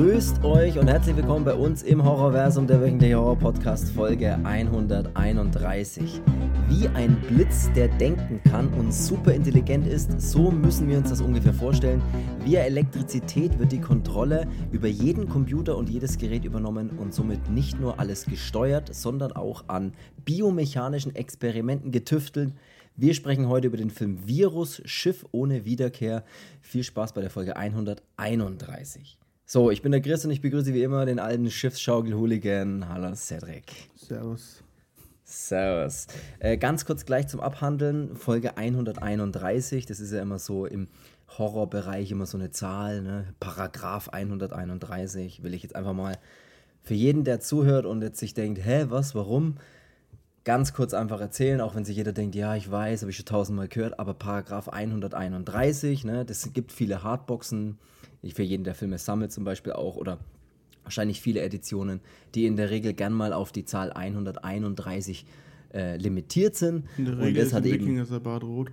Grüßt euch und herzlich willkommen bei uns im Horrorversum der wöchentliche Horror Podcast Folge 131. Wie ein Blitz, der denken kann und super intelligent ist, so müssen wir uns das ungefähr vorstellen. Via Elektrizität wird die Kontrolle über jeden Computer und jedes Gerät übernommen und somit nicht nur alles gesteuert, sondern auch an biomechanischen Experimenten getüftelt. Wir sprechen heute über den Film Virus, Schiff ohne Wiederkehr. Viel Spaß bei der Folge 131. So, ich bin der Chris und ich begrüße wie immer den alten Schiffsschaukel-Hooligan. Hallo Cedric. Servus. Servus. Äh, ganz kurz gleich zum Abhandeln. Folge 131, das ist ja immer so im Horrorbereich immer so eine Zahl, ne? Paragraph 131. Will ich jetzt einfach mal für jeden, der zuhört und jetzt sich denkt, hä, was, warum? Ganz kurz einfach erzählen, auch wenn sich jeder denkt, ja, ich weiß, habe ich schon tausendmal gehört, aber Paragraph 131, ne, das gibt viele Hardboxen, für jeden, der Filme sammelt zum Beispiel auch, oder wahrscheinlich viele Editionen, die in der Regel gern mal auf die Zahl 131 äh, limitiert sind. In der Regel und das ist hat eben, Wikinger sein Bart rot.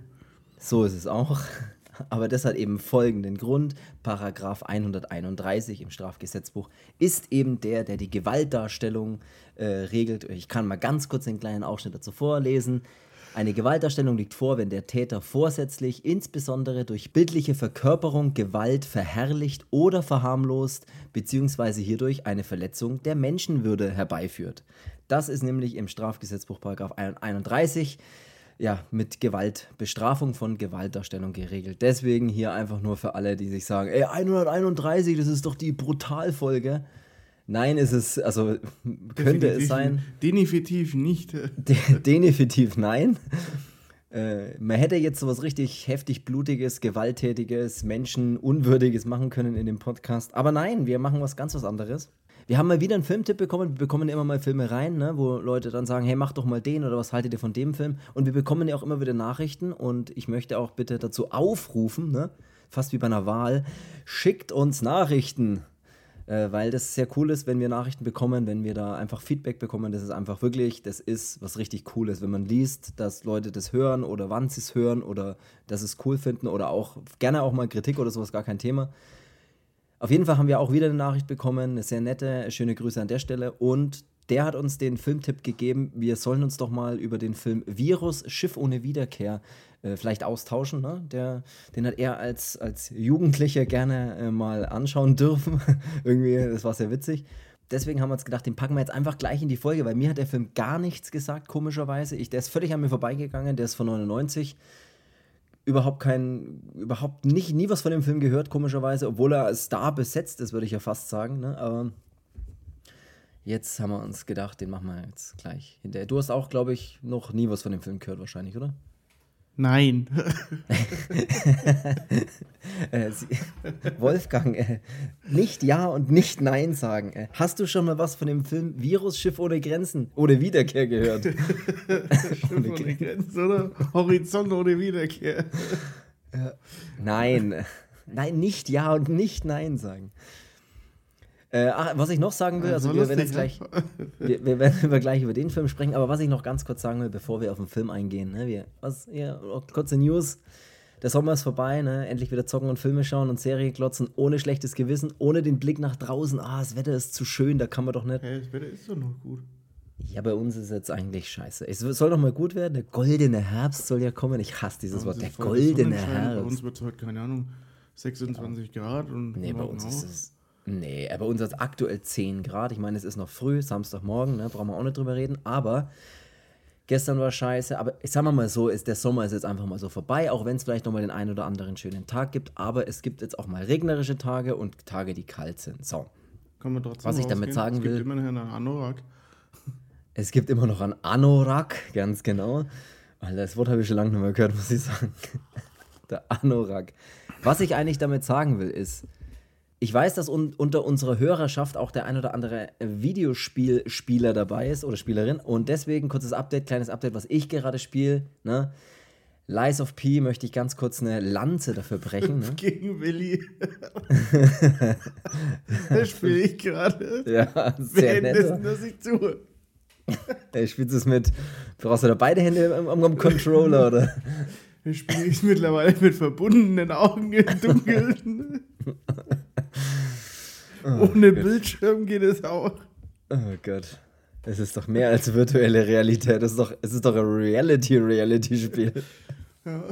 so ist es auch. Aber das hat eben folgenden Grund. Paragraph 131 im Strafgesetzbuch ist eben der, der die Gewaltdarstellung äh, regelt. Ich kann mal ganz kurz den kleinen Ausschnitt dazu vorlesen. Eine Gewaltdarstellung liegt vor, wenn der Täter vorsätzlich, insbesondere durch bildliche Verkörperung, Gewalt verherrlicht oder verharmlost, beziehungsweise hierdurch eine Verletzung der Menschenwürde herbeiführt. Das ist nämlich im Strafgesetzbuch Paragraph 31 ja, mit Gewalt, Bestrafung von Gewaltdarstellung geregelt. Deswegen hier einfach nur für alle, die sich sagen, ey, 131, das ist doch die Brutalfolge. Nein, ist es, also könnte Definitiv- es sein. Definitiv nicht. De definitiv nein. Äh, man hätte jetzt sowas richtig heftig blutiges, gewalttätiges, menschenunwürdiges machen können in dem Podcast. Aber nein, wir machen was ganz was anderes. Wir haben mal wieder einen Filmtipp bekommen. Wir bekommen immer mal Filme rein, ne, wo Leute dann sagen, hey, mach doch mal den oder was haltet ihr von dem Film? Und wir bekommen ja auch immer wieder Nachrichten und ich möchte auch bitte dazu aufrufen, ne, fast wie bei einer Wahl, schickt uns Nachrichten äh, weil das sehr cool ist, wenn wir Nachrichten bekommen, wenn wir da einfach Feedback bekommen. Das ist einfach wirklich, das ist was richtig Cooles, wenn man liest, dass Leute das hören oder wann sie es hören oder dass es cool finden oder auch gerne auch mal Kritik oder sowas, gar kein Thema. Auf jeden Fall haben wir auch wieder eine Nachricht bekommen, eine sehr nette, schöne Grüße an der Stelle und der hat uns den Filmtipp gegeben, wir sollen uns doch mal über den Film Virus, Schiff ohne Wiederkehr äh, vielleicht austauschen. Ne? Der, den hat er als, als Jugendlicher gerne äh, mal anschauen dürfen. Irgendwie, das war sehr witzig. Deswegen haben wir uns gedacht, den packen wir jetzt einfach gleich in die Folge, weil mir hat der Film gar nichts gesagt, komischerweise. Ich, der ist völlig an mir vorbeigegangen, der ist von 99 überhaupt kein, überhaupt nicht, nie was von dem Film gehört, komischerweise, obwohl er Star besetzt ist, würde ich ja fast sagen. Ne? Aber jetzt haben wir uns gedacht, den machen wir jetzt gleich hinterher. Du hast auch, glaube ich, noch nie was von dem Film gehört, wahrscheinlich, oder? Nein. Äh, sie, Wolfgang, äh, nicht Ja und nicht Nein sagen. Äh, hast du schon mal was von dem Film Virus, Schiff ohne Grenzen ohne Wiederkehr gehört? Schiff ohne Grenzen, oder? Horizont ohne Wiederkehr. Nein. Nein, nicht Ja und nicht Nein sagen. Äh, ach, was ich noch sagen will, also So wir werden jetzt lustig, gleich, wir, wir werden über gleich über den Film sprechen, aber was ich noch ganz kurz sagen will, bevor wir auf den Film eingehen, ne, wir, was, ja, kurze News, der Sommer ist vorbei, ne, endlich wieder zocken und Filme schauen und Serie glotzen, ohne schlechtes Gewissen, ohne den Blick nach draußen, ah, das Wetter ist zu schön, da kann man doch nicht. Hey, das Wetter ist doch noch gut. Ja, bei uns ist jetzt eigentlich scheiße. Es soll doch mal gut werden, der goldene Herbst soll ja kommen, ich hasse dieses Wort, der goldene Sonnenschein. Bei uns Herbst. wird es heute, keine Ahnung, 26 Grad und Nee, bei uns ist es. Nee, bei uns ist es aktuell 10 Grad. Ich meine, es ist noch früh, Samstagmorgen, ne, brauchen wir auch nicht drüber reden. Aber gestern war scheiße. Aber ich sag mal mal so, ist, der Sommer ist jetzt einfach mal so vorbei, auch wenn es vielleicht noch mal den einen oder anderen schönen Tag gibt. Aber es gibt jetzt auch mal regnerische Tage und Tage, die kalt sind. So, Kann man trotzdem Was ich damit sagen es gibt will- immerhin einen Anorak. es gibt immer noch einen Anorak, ganz genau. Weil das Wort habe ich schon lange nicht mehr gehört, muss ich sagen. Der Anorak. Was ich eigentlich damit sagen will, ist, ich weiß, dass un unter unserer Hörerschaft auch der ein oder andere Videospielspieler dabei ist oder Spielerin. Und deswegen kurzes Update, kleines Update, was ich gerade spiele. Ne? Lies of P möchte ich ganz kurz eine Lanze dafür brechen. Ne? Gegen Willi. das spiele ich gerade. Ja, sehr nett. Währenddessen, dass ich tue. Äh, Spielst du es mit, brauchst du da beide Hände am, am, am Controller oder? Das spiele ich mittlerweile mit verbundenen Augen im Dunkeln. Oh Ohne Gott. Bildschirm geht es auch. Oh Gott. Es ist doch mehr als virtuelle Realität. Es ist doch, es ist doch ein Reality-Reality-Spiel. Ja.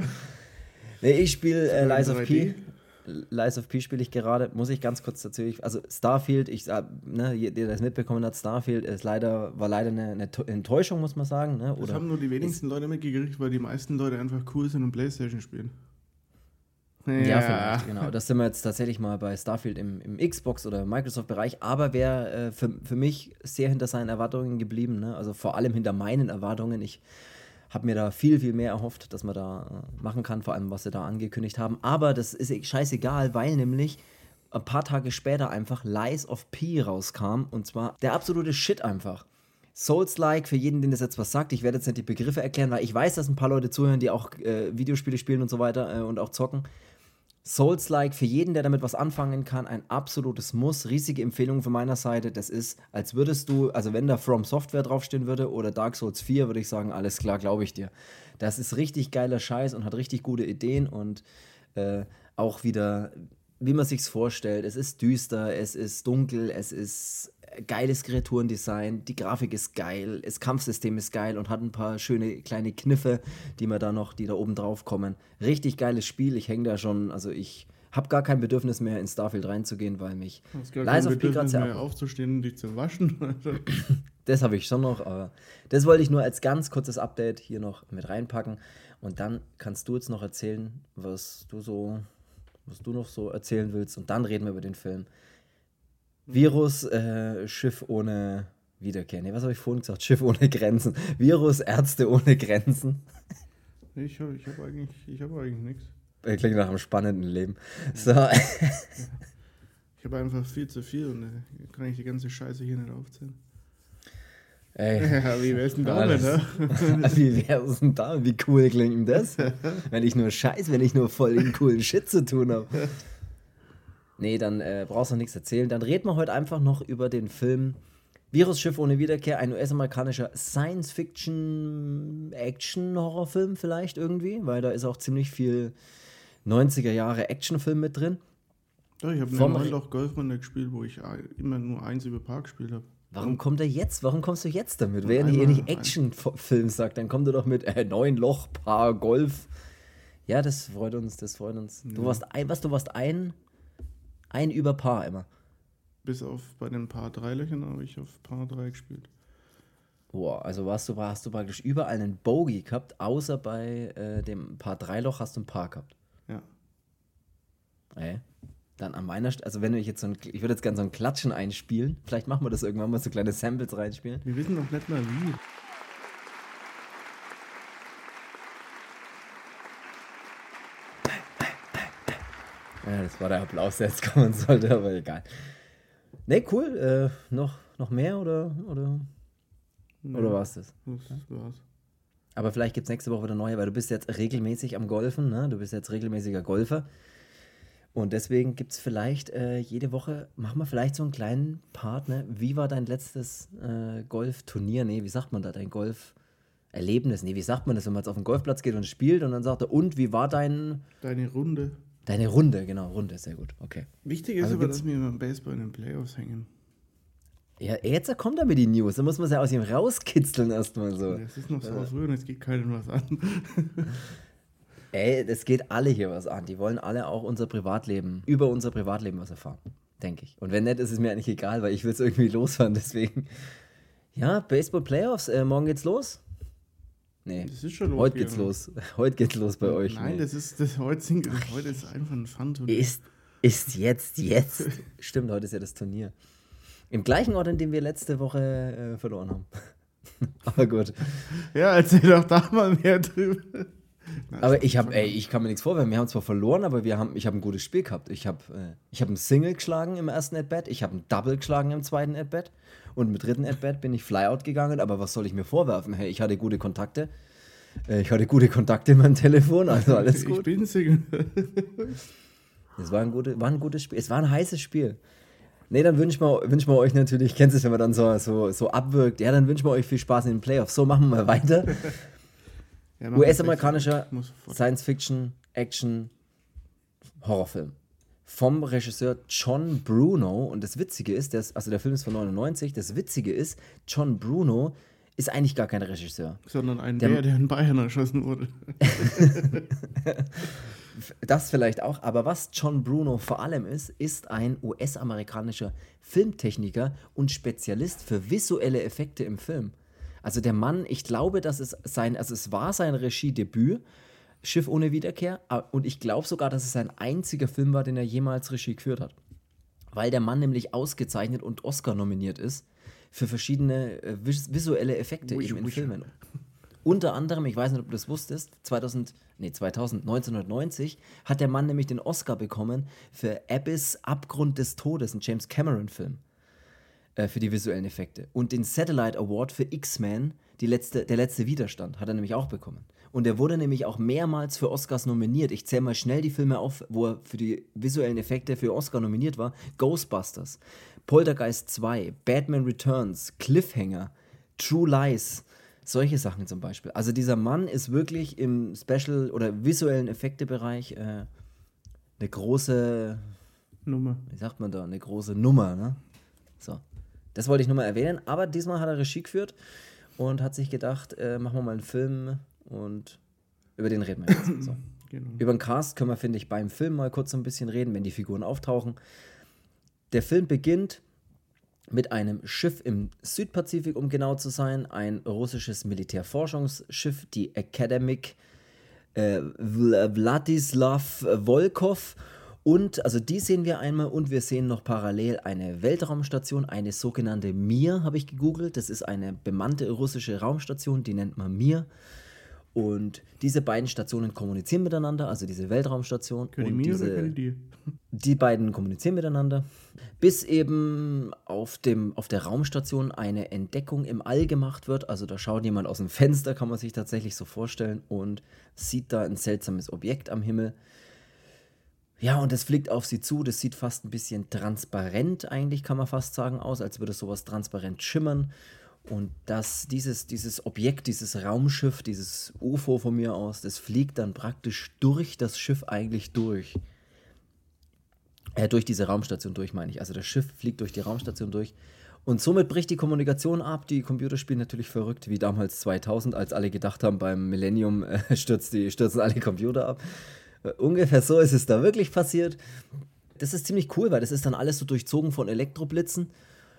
Nee, ich spiele äh, Lies of P. Lies of P spiele ich gerade, muss ich ganz kurz dazu. Also Starfield, ich ne, der das mitbekommen hat, Starfield ist leider, war leider eine, eine Enttäuschung, muss man sagen. Ne? Oder das haben nur die wenigsten Leute mitgekriegt, weil die meisten Leute einfach cool sind und Playstation spielen. Ja, ja vielleicht, genau. Das sind wir jetzt tatsächlich mal bei Starfield im, im Xbox- oder Microsoft-Bereich, aber wäre äh, für, für mich sehr hinter seinen Erwartungen geblieben. Ne? Also vor allem hinter meinen Erwartungen. Ich habe mir da viel, viel mehr erhofft, dass man da äh, machen kann, vor allem was sie da angekündigt haben. Aber das ist e-, scheißegal, weil nämlich ein paar Tage später einfach Lies of P rauskam und zwar der absolute Shit einfach. Souls-like, für jeden, den das jetzt was sagt, ich werde jetzt nicht die Begriffe erklären, weil ich weiß, dass ein paar Leute zuhören, die auch äh, Videospiele spielen und so weiter äh, und auch zocken. Souls-like, für jeden, der damit was anfangen kann, ein absolutes Muss. Riesige Empfehlung von meiner Seite. Das ist, als würdest du, also wenn da From Software draufstehen würde oder Dark Souls 4, würde ich sagen, alles klar, glaube ich dir. Das ist richtig geiler Scheiß und hat richtig gute Ideen und äh, auch wieder, wie man sich's vorstellt. Es ist düster, es ist dunkel, es ist geiles Kreaturendesign, die Grafik ist geil, das Kampfsystem ist geil und hat ein paar schöne kleine Kniffe, die mir da noch, die da oben drauf kommen. Richtig geiles Spiel, ich hänge da schon, also ich habe gar kein Bedürfnis mehr in Starfield reinzugehen, weil mich Lies of P gerade sehr mehr aufzustehen und dich zu waschen. das habe ich schon noch, aber das wollte ich nur als ganz kurzes Update hier noch mit reinpacken und dann kannst du jetzt noch erzählen, was du so was du noch so erzählen willst und dann reden wir über den Film. Virus, äh, Schiff ohne Wiederkehr. Nee, was habe ich vorhin gesagt? Schiff ohne Grenzen. Virus, Ärzte ohne Grenzen. Ich habe ich hab eigentlich, hab eigentlich nichts. Klingt nach einem spannenden Leben. So. Ich habe einfach viel zu viel und äh, kann ich die ganze Scheiße hier nicht aufzählen. Ey. Ja, wie wär's denn damit, ne? wie wär's denn damit? Wie cool klingt denn das? wenn ich nur Scheiß, wenn ich nur voll den coolen Shit zu tun habe. Nee, dann äh, brauchst du nichts erzählen. Dann reden wir heute einfach noch über den Film Virusschiff ohne Wiederkehr, ein US-amerikanischer Science-Fiction-Action-Horrorfilm vielleicht irgendwie, weil da ist auch ziemlich viel 90er Jahre Actionfilm mit drin. Ja, ich habe eine doch Golfrunde gespielt, wo ich immer nur eins über Park gespielt habe. Warum kommt er jetzt? Warum kommst du jetzt damit? Wenn ihr nicht Actionfilm sagt, dann kommt er doch mit äh, neun Loch, Paar, Golf. Ja, das freut uns, das freut uns. Ja. Du warst ein, was, du warst ein ein über Paar immer. Bis auf bei den Paar 3 Löchern habe ich auf Paar 3 gespielt. Boah, also warst du, hast du praktisch überall einen Bogey gehabt, außer bei äh, dem Paar 3 Loch hast du ein Paar gehabt. Ja. Ey. Dann an meiner Stelle, also wenn ich jetzt so ein, ich würde jetzt gerne so ein Klatschen einspielen. Vielleicht machen wir das irgendwann mal so kleine Samples reinspielen. Wir wissen doch nicht mal wie. Ja, das war der Applaus, der jetzt kommen sollte, aber egal. Ne, cool. Äh, noch, noch mehr oder, oder, nee, oder war es das? Das war's. Aber vielleicht gibt es nächste Woche wieder neue, weil du bist jetzt regelmäßig am Golfen, ne? Du bist jetzt regelmäßiger Golfer. Und deswegen gibt es vielleicht äh, jede Woche, machen wir vielleicht so einen kleinen Part, ne? Wie war dein letztes äh, Golfturnier? Nee, wie sagt man da, dein Golferlebnis? Nee, wie sagt man das, wenn man jetzt auf den Golfplatz geht und spielt und dann sagt er, und wie war dein. Deine Runde. Deine Runde, genau, Runde, sehr gut, okay. Wichtig ist also aber, dass wir beim Baseball in den Playoffs hängen. Ja, jetzt kommt er mit die News. Da muss man es ja aus ihm rauskitzeln erstmal so. Es ist noch so früh und es geht keinem was an. Ey, das geht alle hier was an. Die wollen alle auch unser Privatleben, über unser Privatleben was erfahren. Denke ich. Und wenn nicht, ist es mir eigentlich egal, weil ich will es irgendwie losfahren. Deswegen. Ja, Baseball Playoffs. Äh, morgen geht's los. Nee. Das ist schon Heute geht's los. Heute geht's los bei euch. Nein, nee. das ist das heute, sind, heute ist einfach ein Fun-Turnier. Ist, ist jetzt, jetzt. Stimmt, heute ist ja das Turnier. Im gleichen Ort, in dem wir letzte Woche äh, verloren haben. Aber gut. Ja, erzähl doch da mal mehr drüber. Aber ich habe, ey, ich kann mir nichts vorwerfen. Wir haben zwar verloren, aber wir haben, ich habe ein gutes Spiel gehabt. Ich habe, äh, ich habe ein Single geschlagen im ersten At-Bat, ich habe ein Double geschlagen im zweiten At-Bat und im dritten At-Bat bin ich Flyout gegangen. Aber was soll ich mir vorwerfen? Hey, ich hatte gute Kontakte. Äh, ich hatte gute Kontakte in meinem Telefon, also alles gut. Ich bin Single. Es war ein, gute, war ein gutes Spiel. Es war ein heißes Spiel. Nee, dann wünschen wir, wünschen wir euch natürlich, kennst du es, wenn man dann so, so, so abwirkt, ja, dann wünschen wir euch viel Spaß in den Playoffs. So, machen wir weiter. Ja, US-amerikanischer Science-Fiction, Action, Horrorfilm. vom Regisseur John Bruno. Und das Witzige ist, das, also der Film ist von 99, das Witzige ist, John Bruno ist eigentlich gar kein Regisseur. Sondern ein der, Bär, der in Bayern erschossen wurde. das vielleicht auch, aber was John Bruno vor allem ist, ist ein US-amerikanischer Filmtechniker und Spezialist für visuelle Effekte im Film. Also der Mann, ich glaube, dass es sein, also es war sein Regiedebüt, Schiff ohne Wiederkehr, und ich glaube sogar, dass es sein einziger Film war, den er jemals Regie geführt hat. Weil der Mann nämlich ausgezeichnet und Oscar nominiert ist für verschiedene äh, vis visuelle Effekte wish, eben in wish. Filmen. Unter anderem, ich weiß nicht, ob du das wusstest, 2000, nee, 2000, 1990 hat der Mann nämlich den Oscar bekommen für Abyss Abgrund des Todes, ein James Cameron-Film. Äh, für die visuellen Effekte. Und den Satellite Award für X-Men, letzte, der letzte Widerstand, hat er nämlich auch bekommen. Und er wurde nämlich auch mehrmals für Oscars nominiert. Ich zähle mal schnell die Filme auf, wo er für die visuellen Effekte für Oscar nominiert war. Ghostbusters, Poltergeist 2, Batman Returns, Cliffhanger, True Lies, solche Sachen zum Beispiel. Also dieser Mann ist wirklich im Special- oder visuellen Effektebereich äh, eine große Nummer. Wie sagt man da? Eine große Nummer, ne? So. Das wollte ich nur mal erwähnen, aber diesmal hat er Regie geführt und hat sich gedacht, äh, machen wir mal einen Film und über den reden wir jetzt. So. Genau. Über den Cast können wir, finde ich, beim Film mal kurz so ein bisschen reden, wenn die Figuren auftauchen. Der Film beginnt mit einem Schiff im Südpazifik, um genau zu sein, ein russisches Militärforschungsschiff, die Academic äh, Vladislav Volkov und also die sehen wir einmal und wir sehen noch parallel eine Weltraumstation, eine sogenannte Mir, habe ich gegoogelt. Das ist eine bemannte russische Raumstation, die nennt man Mir. Und diese beiden Stationen kommunizieren miteinander, also diese Weltraumstation können und die diese, die? die beiden kommunizieren miteinander, bis eben auf, dem, auf der Raumstation eine Entdeckung im All gemacht wird. Also da schaut jemand aus dem Fenster, kann man sich tatsächlich so vorstellen, und sieht da ein seltsames Objekt am Himmel. Ja, und es fliegt auf sie zu. Das sieht fast ein bisschen transparent, eigentlich kann man fast sagen, aus, als würde sowas transparent schimmern. Und das, dieses, dieses Objekt, dieses Raumschiff, dieses UFO von mir aus, das fliegt dann praktisch durch das Schiff eigentlich durch. Äh, durch diese Raumstation durch, meine ich. Also das Schiff fliegt durch die Raumstation durch. Und somit bricht die Kommunikation ab. Die Computer spielen natürlich verrückt, wie damals 2000, als alle gedacht haben, beim Millennium äh, stürzt die, stürzen alle Computer ab. Ungefähr so ist es da wirklich passiert. Das ist ziemlich cool, weil das ist dann alles so durchzogen von Elektroblitzen.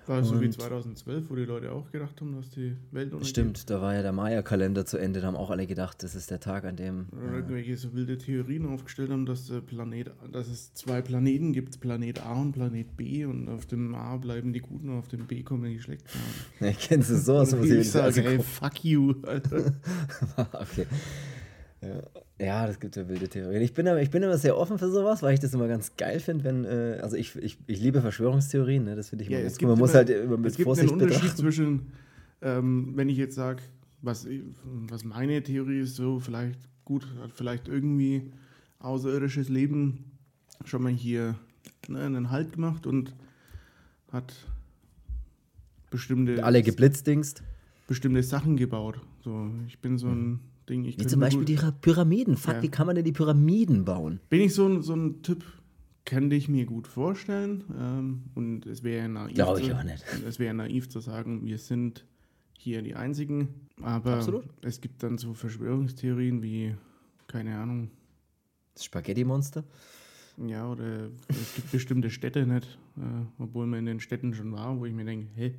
War so wie 2012, wo die Leute auch gedacht haben, dass die Welt untergeht. Stimmt, da war ja der Maya-Kalender zu Ende, da haben auch alle gedacht, das ist der Tag, an dem. Oder äh, irgendwelche so wilde Theorien aufgestellt haben, dass, der Planet, dass es zwei Planeten gibt, Planet A und Planet B und auf dem A bleiben die Guten und auf dem B kommen die Schlechten. Ja, kennst du sowas? Und ich sage, ey, fuck you. Alter. okay. Ja. Ja, das gibt ja wilde Theorien. Ich bin, aber, ich bin immer sehr offen für sowas, weil ich das immer ganz geil finde, wenn, äh, also ich, ich, ich liebe Verschwörungstheorien, ne? das finde ich ja, immer ganz cool. Man muss halt immer mit es gibt Vorsicht einen Unterschied betrachten. zwischen, ähm, wenn ich jetzt sage, was, was meine Theorie ist, so vielleicht gut, hat vielleicht irgendwie außerirdisches Leben schon mal hier ne, einen Halt gemacht und hat bestimmte... Alle geblitzdingst? Bestimmte Sachen gebaut. So, ich bin so ein... Mhm Ding. Ich wie zum Beispiel die Pyramiden. Fuck, ja. wie kann man denn die Pyramiden bauen? Bin ich so ein, so ein Typ, könnte ich mir gut vorstellen. Ähm, und es wäre naiv. Glaube ich auch nicht. Es wäre naiv zu sagen, wir sind hier die Einzigen. Aber Absolut. es gibt dann so Verschwörungstheorien wie, keine Ahnung. Das Spaghetti-Monster? Ja, oder es gibt bestimmte Städte nicht, äh, obwohl man in den Städten schon war, wo ich mir denke, hä?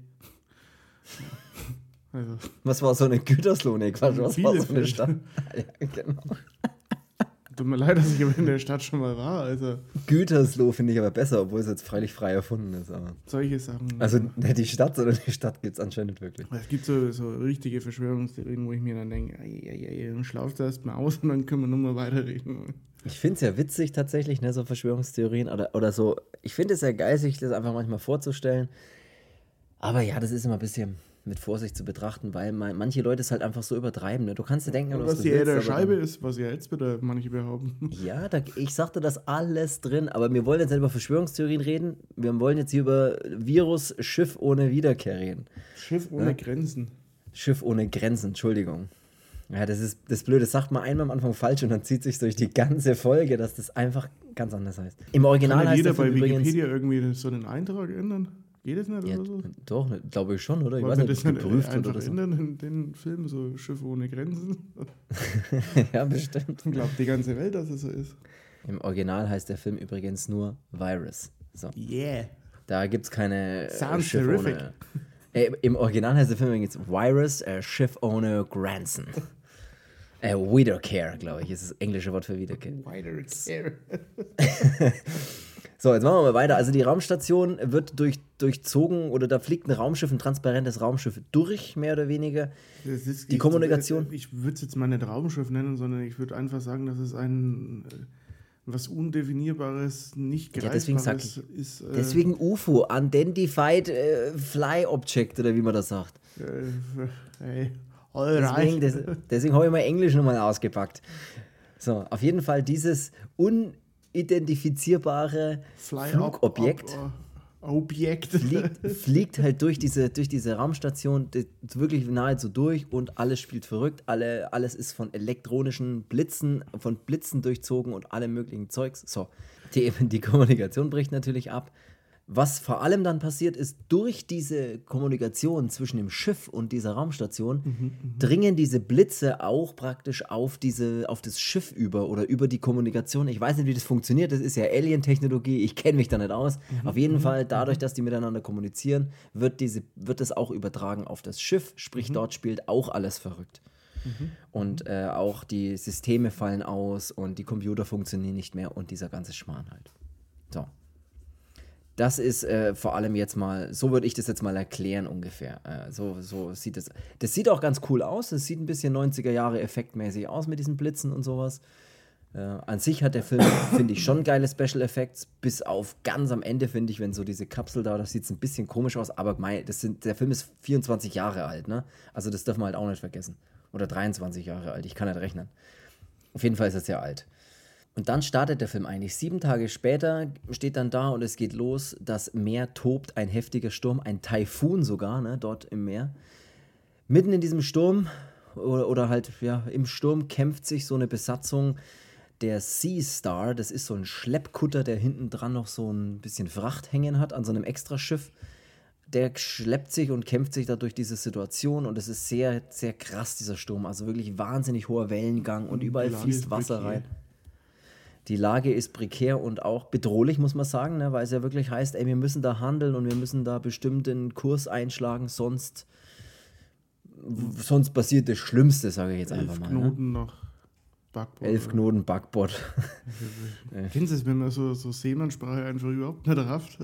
Also. Was war so eine Gütersloh? Nee, Quatsch, was war so eine Stadt? ja, genau. Tut mir leid, dass ich in der Stadt schon mal war. Also. Gütersloh finde ich aber besser, obwohl es jetzt freilich frei erfunden ist. Aber. Solche Sachen. Also nicht die Stadt, sondern die Stadt gibt es anscheinend wirklich. Es gibt so, so richtige Verschwörungstheorien, wo ich mir dann denke, dann schlafst du erstmal aus und dann können wir nochmal weiterreden. Ich finde es ja witzig tatsächlich, ne, so Verschwörungstheorien oder, oder so. Ich finde es ja geil, sich das einfach manchmal vorzustellen. Aber ja, das ist immer ein bisschen, mit Vorsicht zu betrachten, weil man, manche Leute es halt einfach so übertreiben. Ne? Du kannst dir denken, was, was die der Scheibe ist, was ja jetzt bitte manche behaupten. Ja, da, ich sagte das alles drin, aber wir wollen jetzt nicht über Verschwörungstheorien reden. Wir wollen jetzt hier über Virus Schiff ohne Wiederkehr reden. Schiff ohne ja? Grenzen. Schiff ohne Grenzen, Entschuldigung. Ja, das ist das Blöde. Das sagt man einmal am Anfang falsch und dann zieht sich durch die ganze Folge, dass das einfach ganz anders heißt. Im Original Kann heißt jeder bei übrigens. Wikipedia irgendwie so einen Eintrag ändern? Geht das nicht Ja, oder so? doch, glaube ich schon, oder? Ich Wollen weiß nicht, das ob es geprüft wird oder so. in den Film, so Schiff ohne Grenzen? ja, bestimmt. Glaubt die ganze Welt, dass es so ist. Im Original heißt der Film übrigens nur Virus. So. Yeah. Da gibt es keine äh, Sounds Schiff terrific. ohne. Äh, Im Original heißt der Film übrigens Virus, äh, Schiff ohne Granson. äh, Wiedercare, glaube ich, ist das englische Wort für Wiederkehr. Wider care. So, jetzt machen wir mal weiter. Also die Raumstation wird durch, durchzogen oder da fliegt ein Raumschiff, ein transparentes Raumschiff durch, mehr oder weniger. Ist, Die ich- Kommunikation? Ich würde es jetzt mal nicht Raumschiff nennen, sondern ich würde einfach sagen, dass es ein äh, was Undefinierbares, nicht Ja, deswegen sag greifbares ist. Äh, Deswegen UFO, Unidentified äh, Fly Object oder wie man das sagt. Äh, hey, Deswegen, des, deswegen habe ich mal Englisch nochmal ausgepackt. So, auf jeden Fall dieses unidentifizierbare Fly Flugobjekt Ob, ob, Objekt. fliegt, fliegt halt durch diese, durch diese Raumstation wirklich nahezu durch und alles spielt verrückt. Alle, alles ist von elektronischen Blitzen, von Blitzen durchzogen und allem möglichen Zeugs. So, die, die Kommunikation bricht natürlich ab. Was vor allem dann passiert, ist, durch diese Kommunikation zwischen dem Schiff und dieser Raumstation dringen diese Blitze auch praktisch auf, diese, auf das Schiff über oder über die Kommunikation. Ich weiß nicht, wie das funktioniert. Das ist ja Alien-Technologie. Ich kenne mich da nicht aus. Auf jeden Fall, dadurch, dass die miteinander kommunizieren, wird, diese, wird das auch übertragen auf das Schiff. Sprich, dort spielt auch alles verrückt. Und äh, auch die Systeme fallen aus und die Computer funktionieren nicht mehr und dieser ganze Schmarrn halt. So. Das ist äh, vor allem jetzt mal, so würde ich das jetzt mal erklären ungefähr. Äh, so, so sieht es. Das sieht auch ganz cool aus. Es sieht ein bisschen 90er Jahre effektmäßig aus mit diesen Blitzen und sowas. Äh, an sich hat der Film, finde ich, schon geile Special Effects, bis auf ganz am Ende, finde ich, wenn so diese Kapsel da, das sieht es ein bisschen komisch aus, aber mei, das sind, der Film ist 24 Jahre alt, ne? Also das darf man halt auch nicht vergessen. Oder 23 Jahre alt, ich kann nicht rechnen. Auf jeden Fall ist das sehr alt. Und dann startet der Film eigentlich. Sieben Tage später steht dann da und es geht los. Das Meer tobt, ein heftiger Sturm, ein Taifun sogar, ne, dort im Meer. Mitten in diesem Sturm oder, oder halt ja, im Sturm kämpft sich so eine Besatzung der Sea Star. Das ist so ein Schleppkutter, der hinten dran noch so ein bisschen Fracht hängen hat an so einem Extraschiff. Der schleppt sich und kämpft sich da durch diese Situation und es ist sehr, sehr krass, dieser Sturm. Also wirklich wahnsinnig hoher Wellengang und überall fließt Wasser rein. Die Lage ist prekär und auch bedrohlich, muss man sagen, ne? weil es ja wirklich heißt, ey, wir müssen da handeln und wir müssen da bestimmt den Kurs einschlagen, sonst, sonst passiert das Schlimmste, sage ich jetzt einfach Elf mal. Ne? Knoten nach Backbord. Elf Knoten Backbord. Kennst du es, wenn man so, so Seemannssprache einfach überhaupt nicht rafft?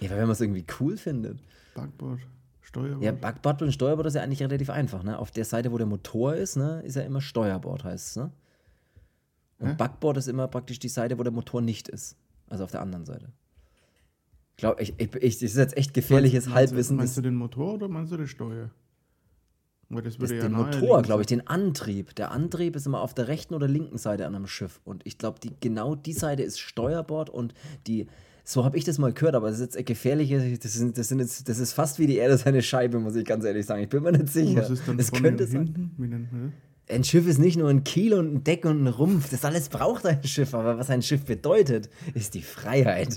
ja, wenn man es irgendwie cool findet. Backbord, Steuerbord. Ja, Backbord und Steuerbord ist ja eigentlich relativ einfach. Ne? Auf der Seite, wo der Motor ist, ne, ist ja immer Steuerbord, heißt es. Ne? Und Hä? Backbord ist immer praktisch die Seite, wo der Motor nicht ist. Also auf der anderen Seite. Glaub, ich, ich, ich, das ist jetzt echt gefährliches Meinst- Halbwissen. Meinst du das, den Motor oder meinst du die Steuer? Weil das das, würde ja den Motor, glaube ich, den Antrieb. Der Antrieb ist immer auf der rechten oder linken Seite an einem Schiff. Und ich glaube, die, genau die Seite ist Steuerbord und die. So habe ich das mal gehört, aber das ist jetzt eine gefährliche. Das, sind, das, sind jetzt, das ist fast wie die Erde seine Scheibe, muss ich ganz ehrlich sagen. Ich bin mir nicht sicher. Was ist dann es vorne könnte und sein. Ein Schiff ist nicht nur ein Kiel und ein Deck und ein Rumpf. Das alles braucht ein Schiff. Aber was ein Schiff bedeutet, ist die Freiheit.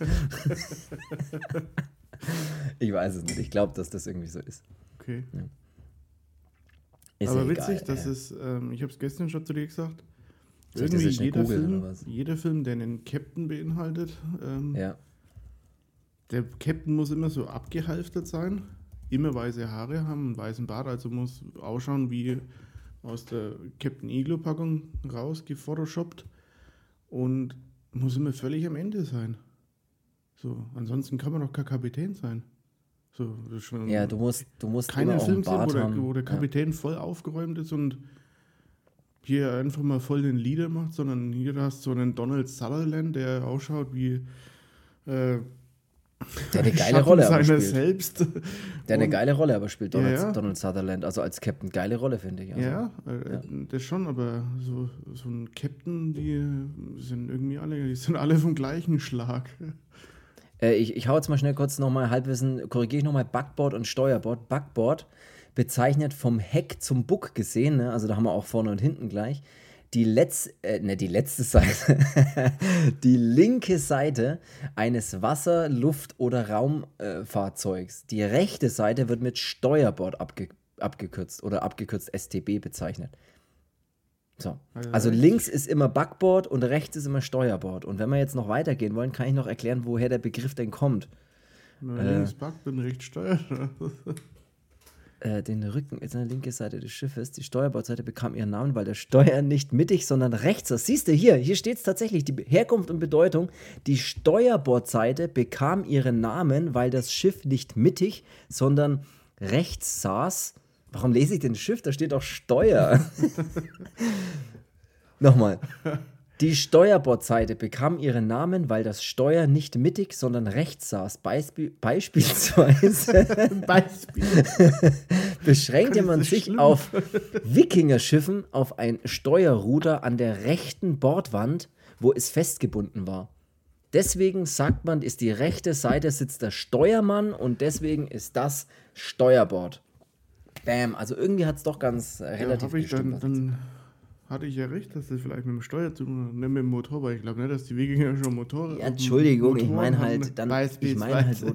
ich weiß es nicht. Ich glaube, dass das irgendwie so ist. Okay. ist Aber ja witzig, egal, dass ja. es, ähm, ich habe es gestern schon zu dir gesagt, Soll irgendwie jeder Film, oder was? jeder Film, der einen Captain beinhaltet, ähm, Ja. der Captain muss immer so abgehalftert sein, immer weiße Haare haben, einen weißen Bart, also muss ausschauen wie aus der Captain Iglo-Packung rausgefotoshoppt und muss immer völlig am Ende sein. So, ansonsten kann man doch kein Kapitän sein. So, ja, du musst, du musst keinen Film gesehen, wo der, wo der ja. Kapitän voll aufgeräumt ist und hier einfach mal voll den Leader macht, sondern hier hast du so einen Donald Sutherland, der ausschaut wie äh, Der eine geile Schatten Rolle aber spielt. selbst. Der eine geile Rolle aber spielt, Donald, Ja, ja. Donald Sutherland. Also als Captain, geile Rolle, finde ich. Also, ja, äh, das schon, aber so, so ein Captain, die sind irgendwie alle, die sind alle vom gleichen Schlag. Äh, ich, ich hau jetzt mal schnell kurz nochmal Halbwissen, korrigiere ich nochmal Backboard und Steuerbord. Backboard bezeichnet vom Heck zum Buck gesehen, ne? also da haben wir auch vorne und hinten gleich, die, Letz äh, ne, die letzte Seite, die linke Seite eines Wasser-, Luft- oder Raumfahrzeugs. Äh, die rechte Seite wird mit Steuerbord abge abgekürzt oder abgekürzt STB bezeichnet. So. Also, also links ist immer Backboard und rechts ist immer Steuerbord. Und wenn wir jetzt noch weitergehen wollen, kann ich noch erklären, woher der Begriff denn kommt. Na, äh, links Backboard und rechts Steuerbord. Äh, den Rücken ist an der linken Seite des Schiffes. Die Steuerbordseite bekam ihren Namen, weil der Steuer nicht mittig, sondern rechts ist. Siehst du hier, hier steht es tatsächlich, die Herkunft und Bedeutung. Die Steuerbordseite bekam ihren Namen, weil das Schiff nicht mittig, sondern rechts saß. Warum lese ich den Schiff? Da steht doch Steuer. Nochmal. Die Steuerbordseite bekam ihren Namen, weil das Steuer nicht mittig, sondern rechts saß. Beisp beispielsweise Beispiel. beschränkte man sich schlimm? auf Wikingerschiffen auf ein Steuerruder an der rechten Bordwand, wo es festgebunden war. Deswegen sagt man, ist die rechte Seite sitzt der Steuermann und deswegen ist das Steuerbord. Bam, also irgendwie hat es doch ganz äh, relativ ja, gestimmt. Dann, dann hatte ich ja recht, dass das vielleicht mit dem Steuer zu tun hat, nicht mit dem Motor, weil ich glaube nicht, dass die Wikinger schon Motor Ja, Entschuldigung, ich meine halt dann, ich meine halt, wo,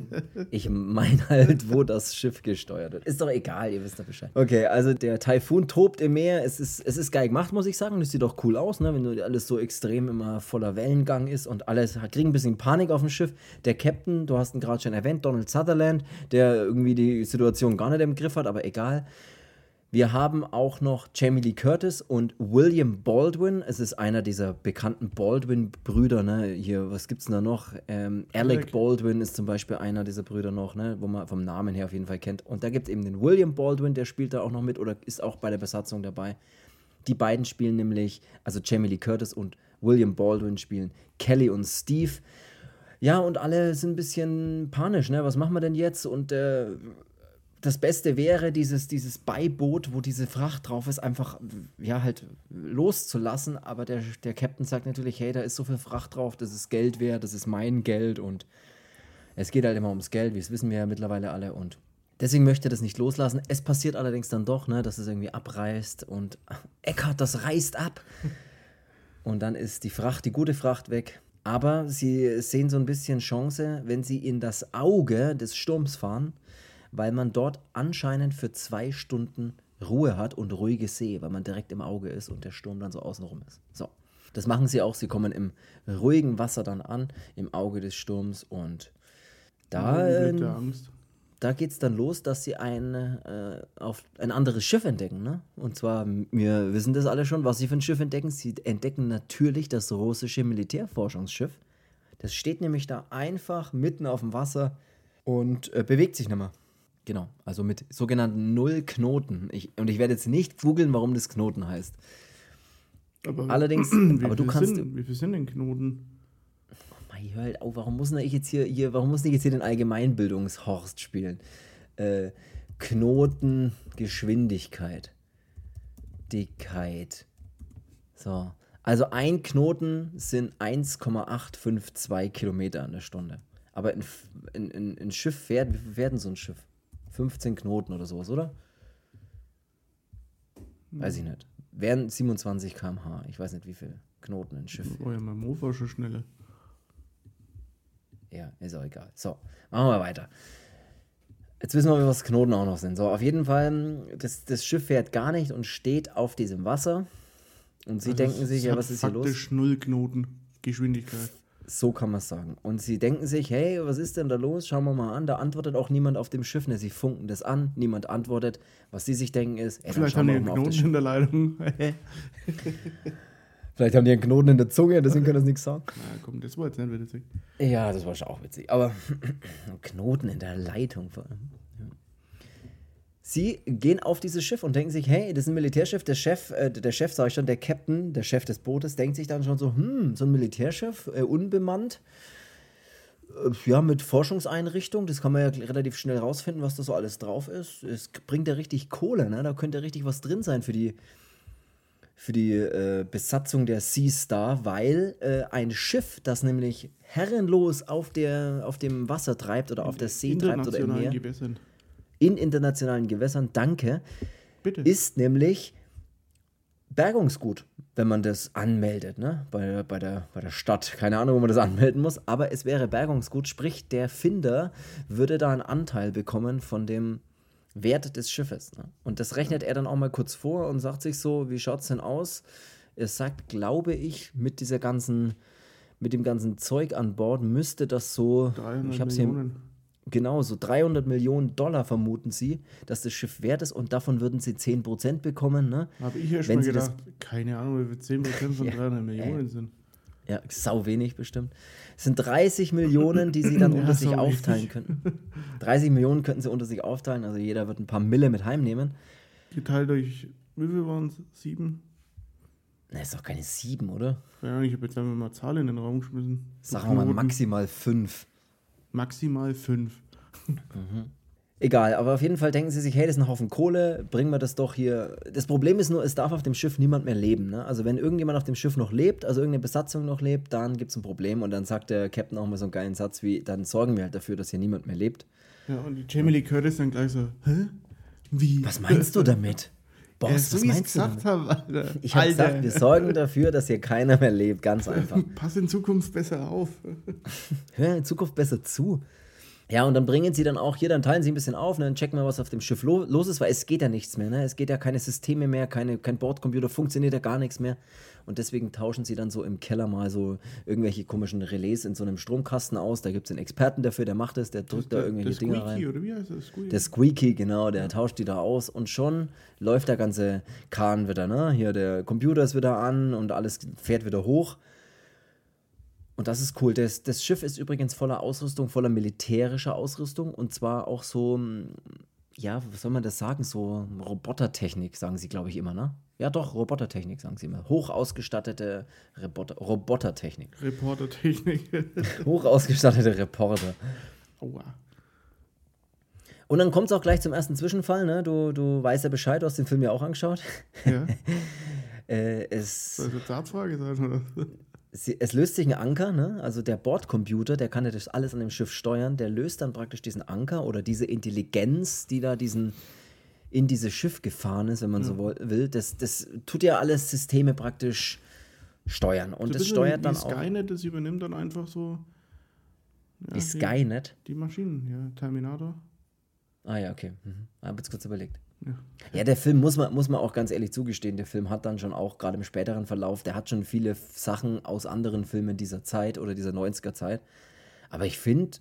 ich meine halt, wo das Schiff gesteuert wird. Ist doch egal, ihr wisst doch Bescheid. Okay, also der Taifun tobt im Meer, es ist, es ist geil gemacht, muss ich sagen, das sieht doch cool aus, ne, wenn alles so extrem immer voller Wellengang ist und alles, kriegen ein bisschen Panik auf dem Schiff. Der Captain, du hast ihn gerade schon erwähnt, Donald Sutherland, der irgendwie die Situation gar nicht im Griff hat, aber egal. Wir haben auch noch Jamie Lee Curtis und William Baldwin. Es ist einer dieser bekannten Baldwin-Brüder. Ne? Hier, was gibt's denn da noch? Ähm, Alec Baldwin ist zum Beispiel einer dieser Brüder noch, ne? wo man vom Namen her auf jeden Fall kennt. Und da gibt es eben den William Baldwin, der spielt da auch noch mit oder ist auch bei der Besatzung dabei. Die beiden spielen nämlich, also Jamie Lee Curtis und William Baldwin spielen Kelly und Steve. Ja, und alle sind ein bisschen panisch, ne? Was machen wir denn jetzt? Und äh, das Beste wäre, dieses, dieses Beiboot, wo diese Fracht drauf ist, einfach ja halt loszulassen. Aber der, der Captain sagt natürlich, hey, da ist so viel Fracht drauf, das ist Geld wert, das ist mein Geld und es geht halt immer ums Geld, wie es wissen wir ja mittlerweile alle und deswegen möchte er das nicht loslassen. Es passiert allerdings dann doch, ne, dass es irgendwie abreißt und Eckart, das reißt ab. Und dann ist die Fracht, die gute Fracht weg. Aber sie sehen so ein bisschen Chance, wenn sie in das Auge des Sturms fahren weil man dort anscheinend für zwei Stunden Ruhe hat und ruhige See, weil man direkt im Auge ist und der Sturm dann so außenrum ist. So. Das machen sie auch. Sie kommen im ruhigen Wasser dann an, im Auge des Sturms und da, äh, da geht es dann los, dass sie ein, äh, auf ein anderes Schiff entdecken. Ne? Und zwar, wir wissen das alle schon, was sie für ein Schiff entdecken. Sie entdecken natürlich das russische Militärforschungsschiff. Das steht nämlich da einfach mitten auf dem Wasser und äh, bewegt sich nicht mehr. Genau, also mit sogenannten Null-Knoten. Ich, und ich werde jetzt nicht googeln, warum das Knoten heißt. Aber, Allerdings, aber du kannst. Sind, wie viel sind denn Knoten? Oh mein, hör halt auf, warum muss ich jetzt hier, hier, warum muss ich jetzt hier den Allgemeinbildungshorst spielen? Äh, Knoten, Geschwindigkeit, Dickheit. So. Also ein Knoten sind 1,852 Kilometer in der Stunde. Aber ein, ein, ein, ein Schiff fährt, wie viel fährt denn so ein Schiff? 15 Knoten oder sowas, oder? Weiß ich nicht. Wären 27 km/h. Ich weiß nicht, wie viel Knoten ein Schiff. Oh ja, mein Mofa schon schneller. Ja, ist auch egal. So, machen wir weiter. Jetzt wissen wir, was Knoten auch noch sind. So, auf jeden Fall, das, das Schiff fährt gar nicht und steht auf diesem Wasser. Und sie also denken sich, ja, was ist hier los? Null Knoten Geschwindigkeit. So kann man es sagen. Und sie denken sich, hey, was ist denn da los? Schauen wir mal an. Da antwortet auch niemand auf dem Schiff. Ne, sie funken das an, niemand antwortet. Was sie sich denken ist, ey, Vielleicht haben die einen Knoten in der Leitung. Vielleicht haben die einen Knoten in der Zunge, deswegen können das nichts sagen. Na komm, das war jetzt nicht witzig. Ja, das war schon auch witzig. Aber Knoten in der Leitung vor allem. Sie gehen auf dieses Schiff und denken sich, hey, das ist ein Militärschiff. Der Chef, äh, der Chef, sage ich schon, der Captain, der Chef des Bootes, denkt sich dann schon so, hm, so ein Militärschiff, äh, unbemannt, äh, ja, mit Forschungseinrichtung, das kann man ja relativ schnell rausfinden, was da so alles drauf ist. Es bringt ja richtig Kohle, ne? Da könnte ja richtig was drin sein für die, für die äh, Besatzung der Sea Star, weil äh, ein Schiff, das nämlich herrenlos auf, der, auf dem Wasser treibt oder auf der See treibt oder im Meer. Gewässern in internationalen Gewässern, danke, Bitte. ist nämlich Bergungsgut, wenn man das anmeldet, ne? Bei, bei, der, bei der Stadt. Keine Ahnung, wo man das anmelden muss, aber es wäre Bergungsgut, sprich, der Finder würde da einen Anteil bekommen von dem Wert des Schiffes. Ne? Und das rechnet er dann auch mal kurz vor und sagt sich so, wie schaut es denn aus? Er sagt, glaube ich, mit dieser ganzen, mit dem ganzen Zeug an Bord müsste das so, 300 ich hab's hier, Millionen. Genau, so 300 Millionen Dollar vermuten sie, dass das Schiff wert ist und davon würden sie 10% bekommen, ne? Habe ich erst Wenn mal gedacht, keine Ahnung, wie viel 10% von Ja. 300 Millionen sind. Ja, sau wenig bestimmt. Es sind 30 Millionen, die sie dann Ja, unter sich aufteilen wenig. könnten. 30 Millionen könnten sie unter sich aufteilen, also jeder wird ein paar Mille mit heimnehmen. Geteilt durch, wie viel waren es? Sieben? Na, ist doch keine 7, oder? Ja, ich habe jetzt einfach mal Zahlen in den Raum geschmissen. Sagen wir mal maximal 5. Maximal fünf. Egal, aber auf jeden Fall denken sie sich, hey, das ist ein Haufen Kohle, bringen wir das doch hier. Das Problem ist nur, es darf auf dem Schiff niemand mehr leben. Ne? Also wenn irgendjemand auf dem Schiff noch lebt, also irgendeine Besatzung noch lebt, dann gibt es ein Problem. Und dann sagt der Captain auch mal so einen geilen Satz wie, dann sorgen wir halt dafür, dass hier niemand mehr lebt. Ja, und die Jamie Lee Curtis dann gleich so, hä? Wie? Was meinst du damit? Boss, ja, so was meinst du habe, Alter. Ich habe gesagt, wir sorgen dafür, dass hier keiner mehr lebt, ganz einfach. Pass in Zukunft besser auf. Hör in Zukunft besser zu. Ja, und dann bringen sie dann auch hier, dann teilen sie ein bisschen auf, ne, dann checken wir, was auf dem Schiff lo los ist, weil es geht ja nichts mehr, ne? Es geht ja keine Systeme mehr, keine, kein Bordcomputer, funktioniert ja gar nichts mehr. Und deswegen tauschen sie dann so im Keller mal so irgendwelche komischen Relais in so einem Stromkasten aus. Da gibt es einen Experten dafür, der macht es, der drückt da irgendwelche Dinge Squeaky, rein. oder wie heißt das? Squeaky? Der Squeaky, genau, der tauscht die da aus und schon läuft der ganze Kahn wieder, ne? Hier der Computer ist wieder an und alles fährt wieder hoch. Und das ist cool. Das, das Schiff ist übrigens voller Ausrüstung, voller militärischer Ausrüstung und zwar auch so, mm, ja, was soll man das sagen? So Robotertechnik, sagen sie, glaube ich, immer, ne? Ja, doch, Robotertechnik, sagen sie immer. Hoch ausgestattete Roboter Robotertechnik. Reportertechnik. Hoch ausgestattete Reporter. Aua. Und dann kommt es auch gleich zum ersten Zwischenfall, ne? Du, du weißt ja Bescheid, du hast den Film ja auch angeschaut. Ja, Äh, es, soll das eine Abfrage sein, oder? Sie, es löst sich ein Anker, ne? Also der Bordcomputer, der kann ja das alles an dem Schiff steuern, der löst dann praktisch diesen Anker oder diese Intelligenz, die da diesen in dieses Schiff gefahren ist, wenn man so woll- will. Das, das tut ja alles Systeme praktisch steuern. Und So das steuert dann auch Skynet, das übernimmt dann einfach so. Ja, die Skynet. Die, die Maschinen, ja. Terminator. Ah ja, okay. Mhm. Hab jetzt kurz überlegt. Ja. Ja, der Film muss man, muss man auch ganz ehrlich zugestehen, der Film hat dann schon auch, gerade im späteren Verlauf, der hat schon viele Sachen aus anderen Filmen dieser Zeit oder dieser 90er Zeit. Aber ich finde,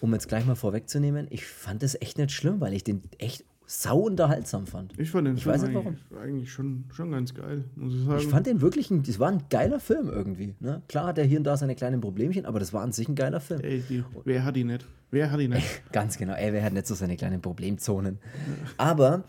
um jetzt gleich mal vorwegzunehmen, ich fand es echt nicht schlimm, weil ich den echt sau unterhaltsam fand. Ich fand den Ich Film weiß nicht eigentlich, eigentlich schon, schon ganz geil, muss ich sagen. Ich fand den wirklich, ein, das war ein geiler Film irgendwie. Ne? Klar hat er hier und da seine kleinen Problemchen, aber das war an sich ein geiler Film. Ey, die, wer hat die nicht? Wer hat die nicht? Ganz genau, ey, wer hat nicht so seine kleinen Problemzonen. Aber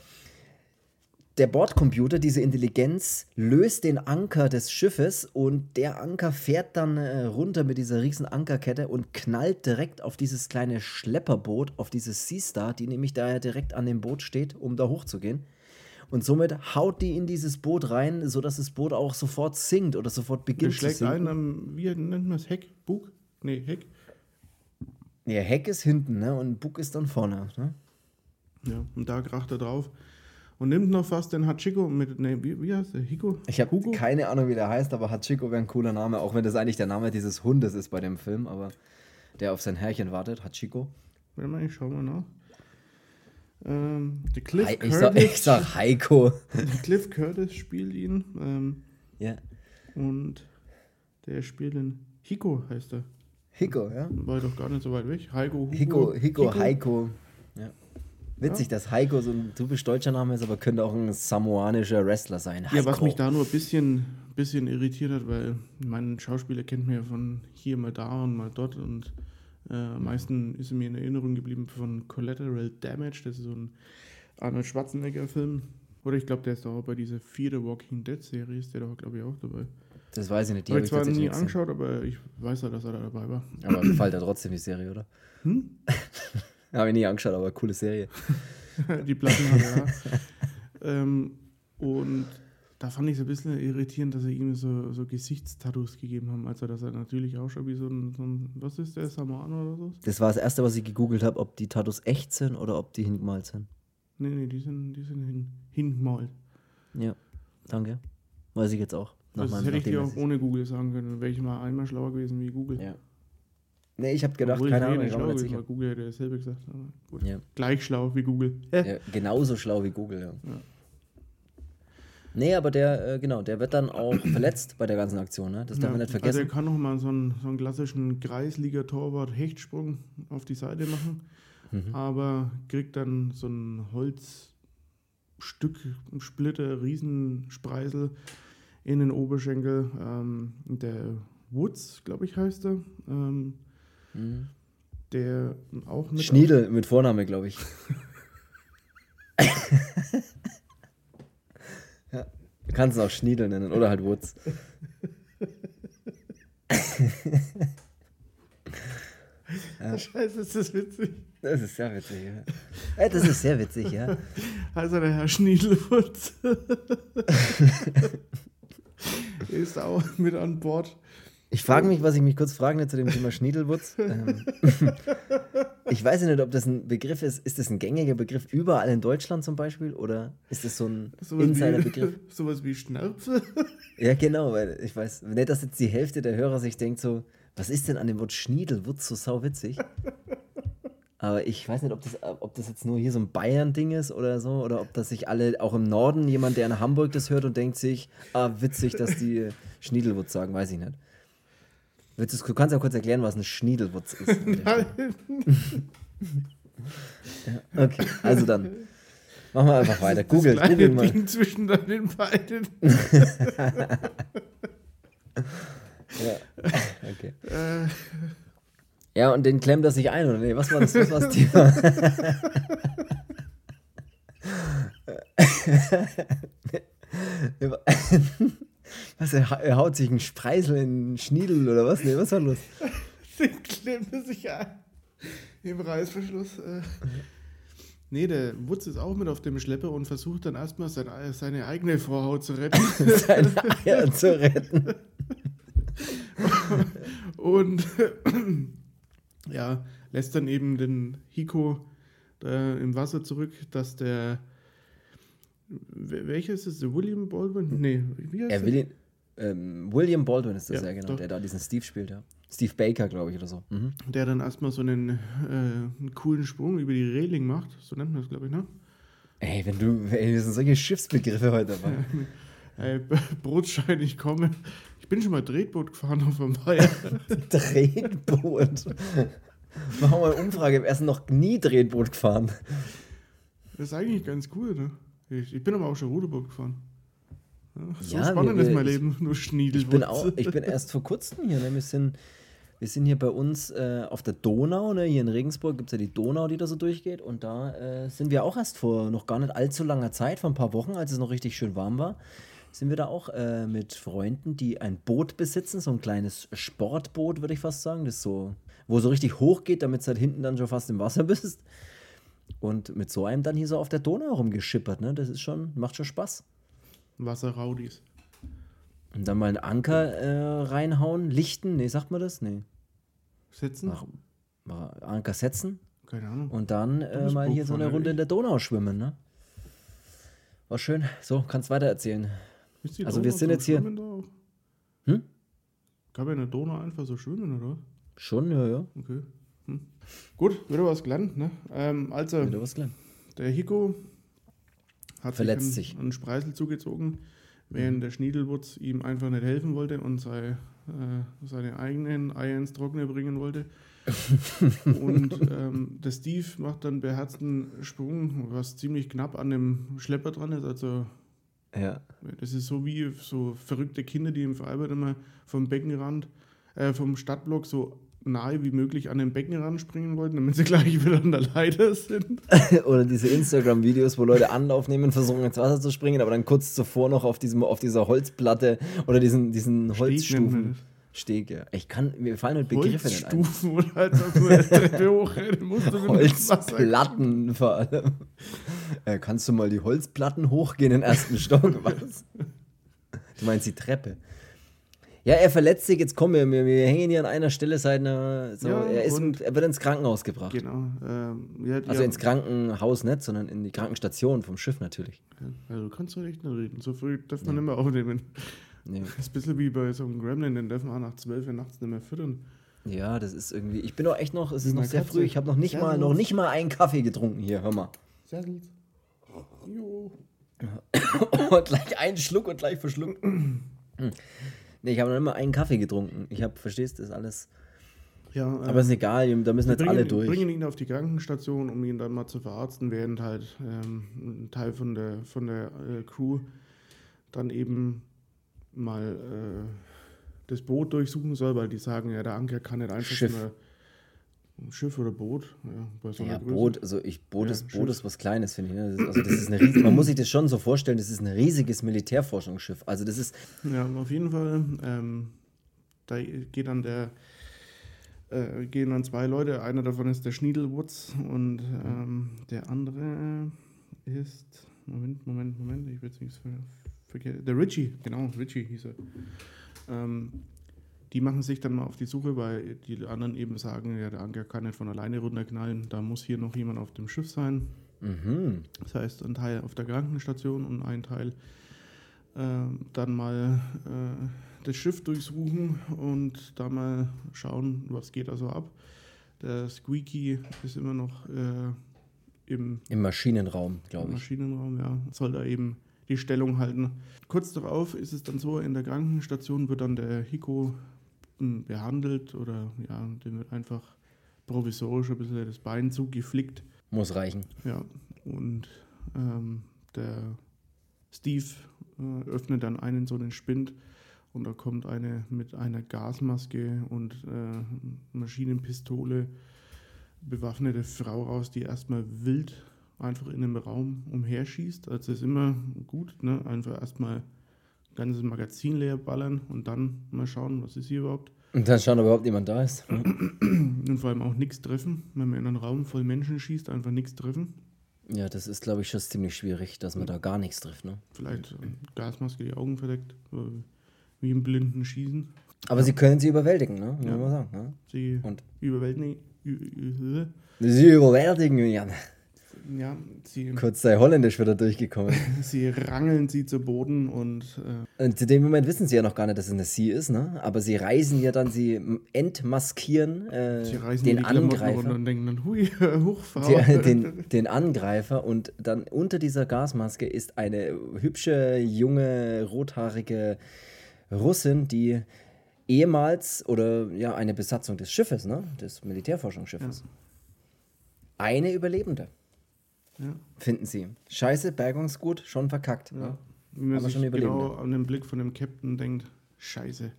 der Bordcomputer, diese Intelligenz, löst den Anker des Schiffes und der Anker fährt dann äh, runter mit dieser riesen Ankerkette und knallt direkt auf dieses kleine Schlepperboot, auf dieses Sea Star, die nämlich da ja direkt an dem Boot steht, um da hochzugehen. Und somit haut die in dieses Boot rein, sodass das Boot auch sofort sinkt oder sofort Der beginnt zu sinken. ein, am, wie nennt man es? Heck? Bug? Nee, Heck. Ja, Heck ist hinten, ne? Und Bug ist dann vorne. Ne? Ja, und da kracht er drauf. Und nimmt noch fast den Hachiko mit, nee, wie, wie heißt der? Hiko? Ich habe keine Ahnung, wie der heißt, aber Hachiko wäre ein cooler Name, auch wenn das eigentlich der Name dieses Hundes ist bei dem Film, aber der auf sein Herrchen wartet, Hachiko. Warte mal, ich schau mal nach. Ähm, der Cliff ich, Curtis. sag, ich sag Heiko. Cliff Curtis spielt ihn. Ähm, Ja. und der spielt ihn. Hiko heißt er. Hiko, ja. War doch gar nicht so weit weg. Heiko, Hugo, Hiko, Hiko, Heiko. Ja. Witzig, Ja. dass Heiko so ein typisch deutscher Name ist, aber könnte auch ein samoanischer Wrestler sein. Ja, was Heiko. mich da nur ein bisschen, bisschen irritiert hat, weil mein Schauspieler kennt mir von hier mal da und mal dort und äh, am meisten ist mir in Erinnerung geblieben von Collateral Damage, das ist so ein Arnold Schwarzenegger-Film. Oder ich glaube, der ist auch bei dieser Fear the Walking Dead Serie, ist der doch, glaube ich, auch dabei. Das weiß ich nicht, die Habe habe ich ich zwar nie angeschaut, aber ich weiß ja, dass er da dabei war. Aber gefällt ja trotzdem die Serie, oder? Hm? habe ich nie angeschaut, aber coole Serie. die Platten er. ja. ähm, und da fand ich es ein bisschen irritierend, dass sie ihm so, so Gesichtstattoos gegeben haben. Also, dass er natürlich ausschaut wie so ein, so ein was ist der, Samoano oder so? Das war das Erste, was ich gegoogelt habe, ob die Tattoos echt sind oder ob die hingemalt sind. Nee, nee, die sind, die sind hin, hingemalt. Ja, danke. Weiß ich jetzt auch. Nach Das meinem- hätte ich dir auch ohne Google sagen können. Wäre ich mal einmal schlauer gewesen wie Google. Ja. Nee, ich habe gedacht, Obwohl keine ich Ahnung, ich gewesen, sicher. Google hätte dasselbe gesagt. Gut. Ja. Gleich schlau wie Google. Ja, genauso schlau wie Google, ja. Ja. Nee, aber der, äh, genau, der wird dann auch verletzt bei der ganzen Aktion, ne? Das darf man nicht Also vergessen. er kann noch mal so einen, so einen klassischen Kreisliga-Torwart-Hechtsprung auf die Seite machen, Mhm. aber kriegt dann so ein Holzstück, ein Splitter, Riesenspreisel in den Oberschenkel. Ähm, der Woods, glaube ich, heißt er. Ähm, Mhm. der auch mit Schniedel mit Vorname, glaube ich. ja. Du kannst ihn auch Schniedel nennen oder halt Woods. Scheiße, ist das witzig. Das ist sehr witzig, ja. ja das ist sehr witzig, ja. Also der Herr Schniedelwutz ist auch mit an Bord. Ich frage mich, was ich mich kurz fragen will zu dem Thema Schniedelwutz. Ähm, ich weiß ja nicht, ob das ein Begriff ist. Ist das ein gängiger Begriff überall in Deutschland zum Beispiel? Oder ist das so ein Sowas Insider-Begriff? sowas wie Schnärpse. Ja, genau, weil ich weiß, nicht, dass jetzt die Hälfte der Hörer sich denkt so, was ist denn an dem Wort Schniedelwutz so sauwitzig? Aber ich weiß nicht, ob das, ob das jetzt nur hier so ein Bayern-Ding ist oder so, oder ob das sich alle, auch im Norden, jemand, der in Hamburg das hört und denkt sich, ah, witzig, dass die Schniedelwutz sagen, weiß ich nicht. Du kannst ja kurz erklären, was ein Schniedelwutz ist. Nein. Okay, also dann. Machen wir einfach weiter. Google, das Google mal. Ding zwischen den beiden. Ja. Okay. Äh, Ja, und den klemmt er sich ein, oder nee? Was war das, was war das Thema? was, er, er haut sich einen Spreisel in einen Schniedel oder was? Nee, was war los? den klemmt er sich ein. Im Reißverschluss. Äh. Nee, der Wutz ist auch mit auf dem Schlepper und versucht dann erstmal sein, seine eigene Vorhaut zu retten. Seine Eier zu retten. Und ja, lässt dann eben den Hiko da im Wasser zurück, dass der. Wel- Welcher ist es? William Baldwin? Nee, wie heißt Er der? will ihn, ähm, William Baldwin ist das Ja, ja, genau, doch. der da diesen Steve spielt, ja. Steve Baker, glaube ich, oder so. Mhm. Der dann erstmal so einen, äh, einen coolen Sprung über die Reling macht. So nennt man das, glaube ich, ne? Ey, wenn du, ey, das sind solche Schiffsbegriffe heute dabei. B- Brotschein, ich komme. Ich bin schon mal Tretboot gefahren auf dem Weiher. Tretboot. Machen wir eine Umfrage. Wir sind noch nie Tretboot gefahren. Das ist eigentlich ganz cool, ne? Ich, ich bin aber auch schon Ruderboot gefahren. So Ja, spannend wir- ist mein ich- Leben, nur Schniedel. Ich bin auch, ich bin erst vor kurzem hier. Ne? Wir, sind, wir sind hier bei uns äh, auf der Donau. Ne? Hier in Regensburg gibt es ja die Donau, die da so durchgeht. Und da äh, sind wir auch erst vor noch gar nicht allzu langer Zeit, vor ein paar Wochen, als es noch richtig schön warm war, sind wir da auch äh, mit Freunden, die ein Boot besitzen, so ein kleines Sportboot, würde ich fast sagen, das so, wo so richtig hoch geht, damit du halt hinten dann schon fast im Wasser bist. Und mit so einem dann hier so auf der Donau rumgeschippert, ne? Das ist schon, macht schon Spaß. Wasserraudis. Und dann mal einen Anker äh, reinhauen, lichten, nee, sagt man das? Nee. Setzen? Mach, mach Anker setzen Keine Ahnung. und dann äh, mal hier so eine Runde in der Donau schwimmen, ne? War schön. So, kannst weiter erzählen. Also wir sind jetzt hier-? Hm? Kann man in der Donau einfach so schwimmen, oder? Schon, ja, ja. Okay. Hm. Gut, wieder was gelernt, ne? Ähm, also, Wieder was gelernt. der Hiko hat Verletzt sich sich. einen, einen Spreisel zugezogen, während der Schniedelwutz ihm einfach nicht helfen wollte und sei, äh, seine eigenen Eier ins Trockene bringen wollte. und ähm, der Steve macht dann beherzten Sprung, was ziemlich knapp an dem Schlepper dran ist. Also Ja. das ist so wie so verrückte Kinder, die im Freibad immer vom Beckenrand, äh, vom Stadtblock so nahe wie möglich an den Beckenrand springen wollten, damit sie gleich wieder an der Leiter sind. Oder diese Instagram-Videos, wo Leute Anlauf nehmen, versuchen ins Wasser zu springen, aber dann kurz zuvor noch auf, diesem, auf dieser Holzplatte oder diesen, diesen Holzstufen. Steg, ja. Ich kann, mir fallen halt Begriffe nicht ein. Holzstufen oder halt so eine Treppe hochrennen musst. Holzplatten vor allem. Äh, kannst du mal die Holzplatten hochgehen in den ersten Stock? Was? Du meinst die Treppe. Ja, er verletzt sich, jetzt kommen wir, wir, wir hängen hier an einer Stelle seit einer, so, Ja, er, ist, er wird ins Krankenhaus gebracht. Genau. Ähm, ja, Also ja, ins Krankenhaus nicht, sondern in die Krankenstation vom Schiff natürlich. Also kannst du nicht mehr reden. So früh darf man nicht mehr aufnehmen. Ja. Das ist ein bisschen wie bei so einem Gremlin, den dürfen wir auch nach 12 Uhr nachts nicht mehr füttern. Ja, das ist irgendwie. Ich bin doch echt noch, es ist noch sehr früh. Ich habe noch nicht mal, noch nicht mal einen Kaffee getrunken hier, hör mal. Sessels. Jo. Und gleich einen Schluck und gleich verschluckt. Nee, ich habe noch mal einen Kaffee getrunken. Ich habe, verstehst du, das ist alles. Ja, äh, Aber ist egal, da müssen jetzt bringen, alle durch. bringen ihn auf die Krankenstation, um ihn dann mal zu verarzten, während halt ähm, ein Teil von der, von der äh, Crew dann eben mal äh, das Boot durchsuchen soll, weil die sagen, ja, der Anker kann nicht einfach so eine- ein Schiff oder Boot. Ja, bei so Ja. Boot, also ich, Boot, Ja, ist, Boot ist was Kleines, finde ich. Ne? Das ist, also das ist eine riesige, man muss sich das schon so vorstellen, das ist ein riesiges Militärforschungsschiff. Also das ist, Ja, auf jeden Fall. Ähm, da geht dann der, äh, gehen dann zwei Leute. Einer davon ist der Schniedelwutz und ähm, der andere ist. Moment, Moment, Moment, ich will jetzt nichts ver vergessen. Der Richie, genau, Richie hieß er. Ähm, die machen sich dann mal auf die Suche, weil die anderen eben sagen, ja, der Anker kann nicht von alleine runterknallen, da muss hier noch jemand auf dem Schiff sein. mhm. Das heißt, ein Teil auf der Krankenstation und ein Teil ähm, dann mal äh, das Schiff durchsuchen und da mal schauen, was geht da so ab. Der Squeaky ist immer noch äh, im im Maschinenraum, glaube ich. Maschinenraum, ja, soll da eben die Stellung halten. Kurz darauf ist es dann so, in der Krankenstation wird dann der Hiko behandelt oder ja, dem wird einfach provisorisch ein bisschen das Bein zugeflickt. Muss reichen. Ja, und ähm, der Steve äh, öffnet dann einen so einen Spind und da kommt eine mit einer Gasmaske und äh, Maschinenpistole bewaffnete Frau raus, die erstmal wild einfach in einem Raum umherschießt. Also ist immer gut, ne? einfach erstmal ganzes Magazin leer ballern und dann mal schauen, was ist hier überhaupt. Und dann schauen, ob überhaupt jemand da ist. Und vor allem auch nichts treffen. Wenn man in einen Raum voll Menschen schießt, einfach nichts treffen. Ja, das ist, glaube ich, schon ziemlich schwierig, dass man da gar nichts trifft. Ne? Vielleicht äh, Gasmaske die Augen verdeckt, äh, wie im blinden Schießen. Aber sie können sie überwältigen, ne? Muss Ja. man sagen. Ne? Sie Und überwältigen, sie überwältigen, Jan. Ja, sie, Kurz sei Holländisch wieder durchgekommen. sie rangeln sie zu Boden und äh, Und zu dem Moment wissen sie ja noch gar nicht, dass es eine Sie ist, ne? Aber sie reisen ja dann, sie entmaskieren äh, sie den die Angreifer. und denken dann, hui, Hochfrau. Die, den, den Angreifer und dann unter dieser Gasmaske ist eine hübsche, junge, rothaarige Russin, die ehemals oder ja eine Besatzung des Schiffes, ne, des Militärforschungsschiffes. Eine Überlebende, ja, finden sie. Scheiße, Bergungsgut, schon verkackt. ja. Ne? Wie man Aber sich schon genau an den Blick von dem Captain denkt, scheiße.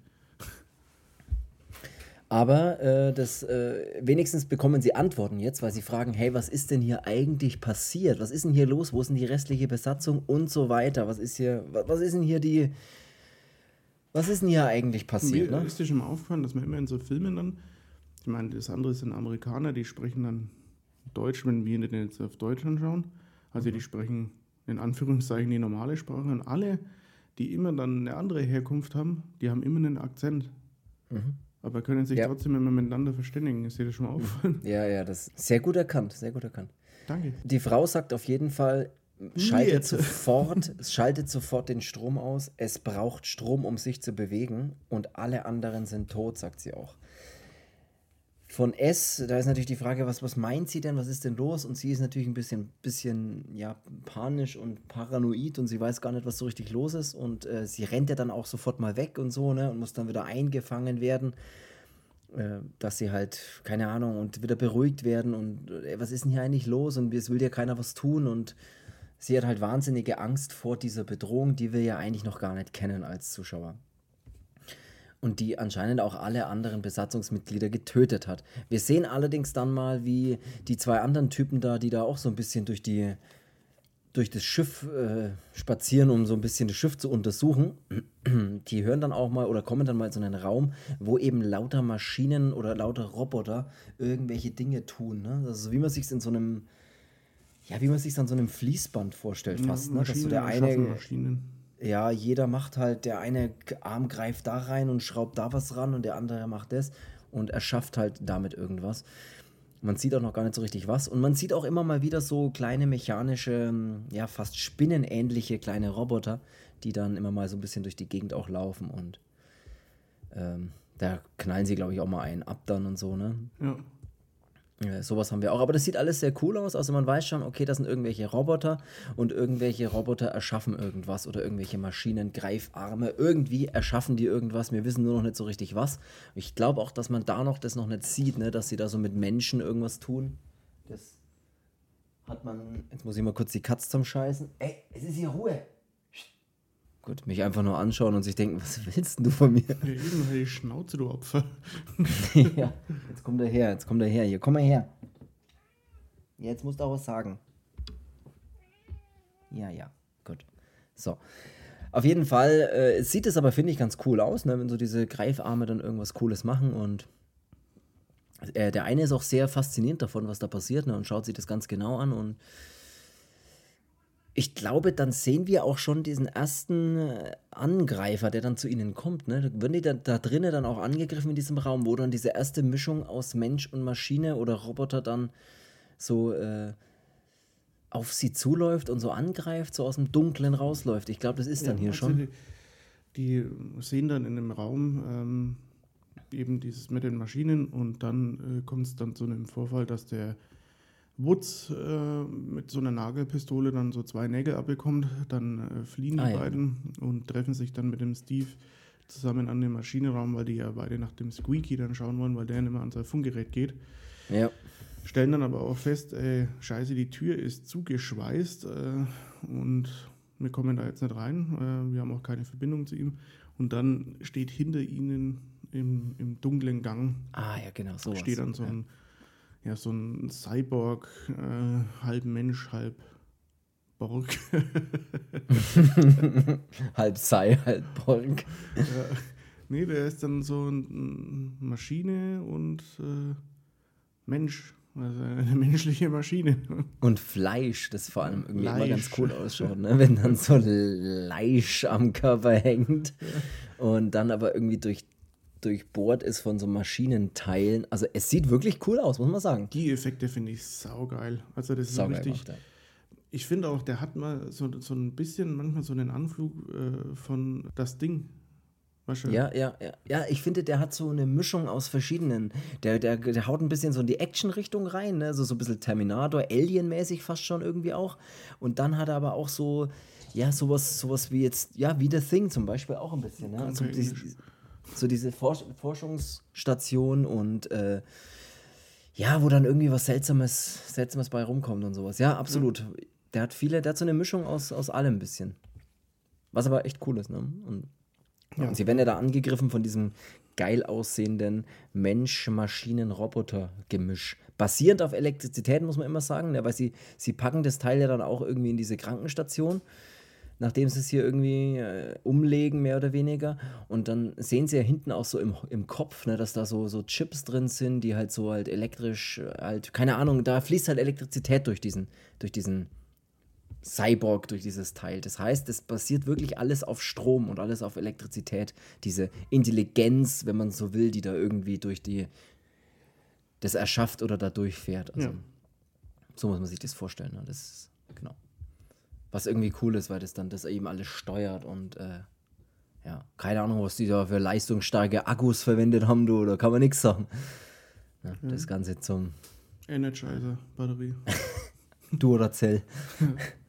Aber äh, das, äh, wenigstens bekommen sie Antworten jetzt, weil sie fragen, hey, was ist denn hier eigentlich passiert? Was ist denn hier los? Wo ist denn die restliche Besatzung und so weiter? Was ist hier, wa- was ist denn hier die, was ist denn hier eigentlich passiert? Mir Ne? ist dir schon mal aufgefallen, dass man immer in so Filmen dann, ich meine, das andere sind Amerikaner, die sprechen dann Deutsch, wenn wir den jetzt auf Deutsch anschauen. Also Mhm. die sprechen in Anführungszeichen die normale Sprache und alle, die immer dann eine andere Herkunft haben, die haben immer einen Akzent. Aber können sich Mhm. Ja. trotzdem immer miteinander verständigen. Ist dir das schon mal aufgefallen? Ja, ja, das sehr gut erkannt, sehr gut erkannt. Danke. Die Frau sagt auf jeden Fall, schaltet sofort, schaltet sofort den Strom aus. Es braucht Strom, um sich zu bewegen und alle anderen sind tot, sagt sie auch. Von S, da ist natürlich die Frage, was, was meint sie denn, was ist denn los? Und sie ist natürlich ein bisschen, bisschen ja, panisch und paranoid und sie weiß gar nicht, was so richtig los ist. Und äh, sie rennt ja dann auch sofort mal weg und so, ne? Und muss dann wieder eingefangen werden äh, dass sie halt, keine Ahnung, und wieder beruhigt werden und äh, was ist denn hier eigentlich los und es will dir keiner was tun und sie hat halt wahnsinnige Angst vor dieser Bedrohung, die wir ja eigentlich noch gar nicht kennen als Zuschauer. Und die anscheinend auch alle anderen Besatzungsmitglieder getötet hat. Wir sehen allerdings dann mal, wie die zwei anderen Typen da, die da auch so ein bisschen durch die durch das Schiff äh, spazieren, um so ein bisschen das Schiff zu untersuchen. Die hören dann auch mal oder kommen dann mal in so einen Raum, wo eben lauter Maschinen oder lauter Roboter irgendwelche Dinge tun. Ne? Also wie man sich in so einem, ja, wie man sich an so einem Fließband vorstellt fast. Ne? Dass so der eine, Maschinen. Ja, jeder macht halt, der eine Arm greift da rein und schraubt da was ran und der andere macht das und erschafft halt damit irgendwas. Man sieht auch noch gar nicht so richtig was. Und man sieht auch immer mal wieder so kleine mechanische, ja, fast spinnenähnliche kleine Roboter, die dann immer mal so ein bisschen durch die Gegend auch laufen und ähm, da knallen sie, glaube ich, auch mal einen ab dann und so, ne? Ja. Ja, sowas haben wir auch. Aber das sieht alles sehr cool aus. Also man weiß schon, okay, das sind irgendwelche Roboter und irgendwelche Roboter erschaffen irgendwas oder irgendwelche Maschinen, Greifarme. Irgendwie erschaffen die irgendwas. Wir wissen nur noch nicht so richtig was. Ich glaube auch, dass man da noch das noch nicht sieht, ne? dass sie da so mit Menschen irgendwas tun. Das hat man. Jetzt muss ich mal kurz die Katze zum Scheißen. Ey, es ist hier Ruhe. Gut, mich einfach nur anschauen und sich denken, was willst du von mir? Ja, eben, die Schnauze, du Opfer. ja, jetzt kommt er her, jetzt kommt er her. Hier, komm mal her. Jetzt musst du auch was sagen. Ja, ja, gut. So. Auf jeden Fall äh, sieht es aber, finde ich, ganz cool aus, ne, wenn so diese Greifarme dann irgendwas Cooles machen und äh, der eine ist auch sehr fasziniert davon, was da passiert ne, und schaut sich das ganz genau an und ich glaube, dann sehen wir auch schon diesen ersten äh, Angreifer, der dann zu ihnen kommt. Ne? Werden die da, da drinnen dann auch angegriffen in diesem Raum, wo dann diese erste Mischung aus Mensch und Maschine oder Roboter dann so äh, auf sie zuläuft und so angreift, so aus dem Dunklen rausläuft. Ich glaube, das ist dann ja, hier also schon. Die, die, sehen dann in dem Raum ähm, eben dieses mit den Maschinen und dann äh, kommt es dann zu einem Vorfall, dass der Woods äh, mit so einer Nagelpistole dann so zwei Nägel abbekommt. Dann äh, fliehen ah, die ja. beiden und treffen sich dann mit dem Steve zusammen an dem Maschinenraum, weil die ja beide nach dem Squeaky dann schauen wollen, weil der immer an sein Funkgerät geht. Ja. Stellen dann aber auch fest, ey, scheiße, die Tür ist zugeschweißt äh, und wir kommen da jetzt nicht rein. Äh, wir haben auch keine Verbindung zu ihm. Und dann steht hinter ihnen im, im dunklen Gang. Ah, ja, genau, so. Steht dann so ein. Ja ja, so ein Cyborg, äh, halb Mensch, halb Borg. halb Sei, halb Borg. Ja, nee, der ist dann so eine Maschine und äh, Mensch. Also eine menschliche Maschine. Und Fleisch, das vor allem irgendwie Fleisch. immer ganz cool ausschaut, ne? wenn dann so Fleisch am Körper hängt ja. und dann aber irgendwie durch durchbohrt ist von so Maschinenteilen. Also es sieht wirklich cool aus, muss man sagen. Die Effekte finde ich saugeil. Also das ist saugeil richtig. Gemacht, ja. Ich finde auch, der hat mal so, so ein bisschen manchmal so einen Anflug äh, von das Ding. Ja, ja, ja. Ja, ich finde, der hat so eine Mischung aus verschiedenen. Der, der, der haut ein bisschen so in die Action-Richtung rein, ne? so, so ein bisschen Terminator, Alien-mäßig fast schon irgendwie auch. Und dann hat er aber auch so, ja, sowas, sowas wie jetzt, ja, wie The Thing zum Beispiel auch ein bisschen. Ne? Also, die, so diese Forsch Forschungsstation und äh, ja, wo dann irgendwie was Seltsames, Seltsames bei rumkommt und sowas. Ja, absolut. Mhm. Der hat viele, der hat so eine Mischung aus, aus allem ein bisschen. Was aber echt cool ist, ne? Und, ja. und sie werden ja da angegriffen von diesem geil aussehenden Mensch-Maschinen-Roboter-Gemisch. Basierend auf Elektrizität, muss man immer sagen, ne? weil sie, sie packen das Teil ja dann auch irgendwie in diese Krankenstation nachdem sie es hier irgendwie äh, umlegen, mehr oder weniger. Und dann sehen sie ja hinten auch so im, im Kopf, ne, dass da so, so Chips drin sind, die halt so halt elektrisch, äh, halt, keine Ahnung, da fließt halt Elektrizität durch diesen, durch diesen Cyborg, durch dieses Teil. Das heißt, es basiert wirklich alles auf Strom und alles auf Elektrizität. Diese Intelligenz, wenn man so will, die da irgendwie durch die das erschafft oder da durchfährt. Also, ja. So muss man sich das vorstellen. Ne? Das ist, genau. Was irgendwie cool ist, weil das dann das eben alles steuert und äh, ja, keine Ahnung, was die da für leistungsstarke Akkus verwendet haben, du, da kann man nichts sagen. Ja, ja. Das Ganze zum Energizer-Batterie. Duracell.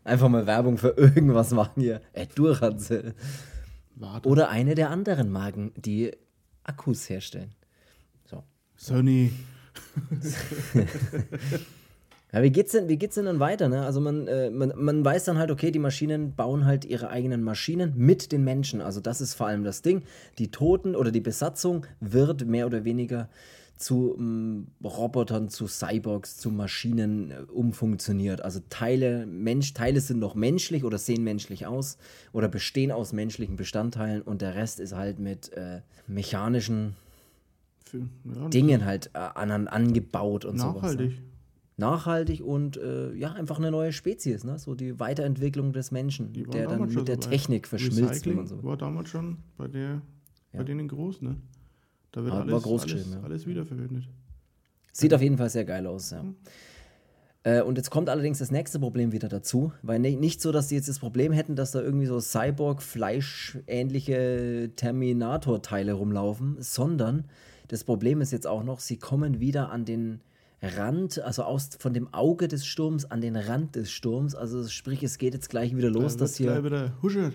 Einfach mal Werbung für irgendwas machen hier. Äh, Duracell. Warte. Oder eine der anderen Marken, die Akkus herstellen. So. Sony. Ja, wie geht's denn, wie geht's denn dann weiter? Ne? Also man, äh, man, man weiß dann halt, okay, die Maschinen bauen halt ihre eigenen Maschinen mit den Menschen. Also das ist vor allem das Ding. Die Toten oder die Besatzung wird mehr oder weniger zu ähm, Robotern, zu Cyborgs, zu Maschinen äh, umfunktioniert. Also Teile, Mensch, Teile sind noch menschlich oder sehen menschlich aus oder bestehen aus menschlichen Bestandteilen und der Rest ist halt mit äh, mechanischen Dingen halt äh, an, angebaut und nachhaltig. sowas. Ne? Nachhaltig und äh, ja, einfach eine neue Spezies, ne? So die Weiterentwicklung des Menschen, der dann mit der so. Technik verschmilzt, wenn Recycling man so war damals schon bei, der, bei Ja. denen groß, ne? Da wird alles, alles, ja. alles wiederverwendet. Sieht auf jeden Fall sehr geil aus, ja. Äh, und jetzt kommt allerdings das nächste Problem wieder dazu, weil ni- nicht so, dass die jetzt das Problem hätten, dass da irgendwie so Cyborg-Fleisch-ähnliche Terminator-Teile rumlaufen, sondern das Problem ist jetzt auch noch, sie kommen wieder an den Rand, also aus, von dem Auge des Sturms an den Rand des Sturms. Also sprich, es geht jetzt gleich wieder los, da dass hier gleich wieder huschert.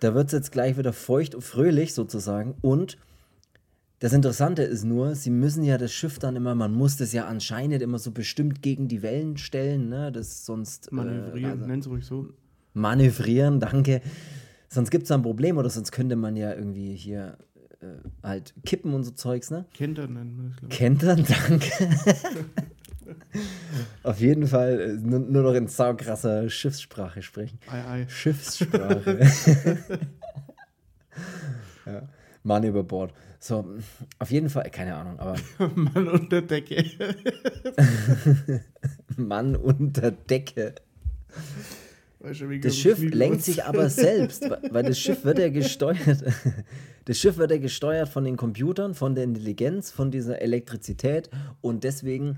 da wird es jetzt gleich wieder feucht und fröhlich sozusagen. Und das Interessante ist nur, sie müssen ja das Schiff dann immer, man muss das ja anscheinend immer so bestimmt gegen die Wellen stellen, ne? Das sonst. Manövrieren, Äh, also nenn's ruhig so. manövrieren, danke. Sonst gibt es ein Problem oder sonst könnte man ja irgendwie hier äh, halt kippen und so Zeugs, ne? Kenter nennen wir das, glaube ich. Kentern, danke. Auf jeden Fall äh, nur, nur noch in saukrasser Schiffssprache sprechen. Ei, ei. Schiffssprache. ja. Mann über Bord. So, auf jeden Fall, keine Ahnung, aber Mann unter Decke. Mann unter Decke. Das Schiff lenkt sich aber selbst, weil das Schiff wird ja gesteuert. Das Schiff wird ja gesteuert von den Computern, von der Intelligenz, von dieser Elektrizität und deswegen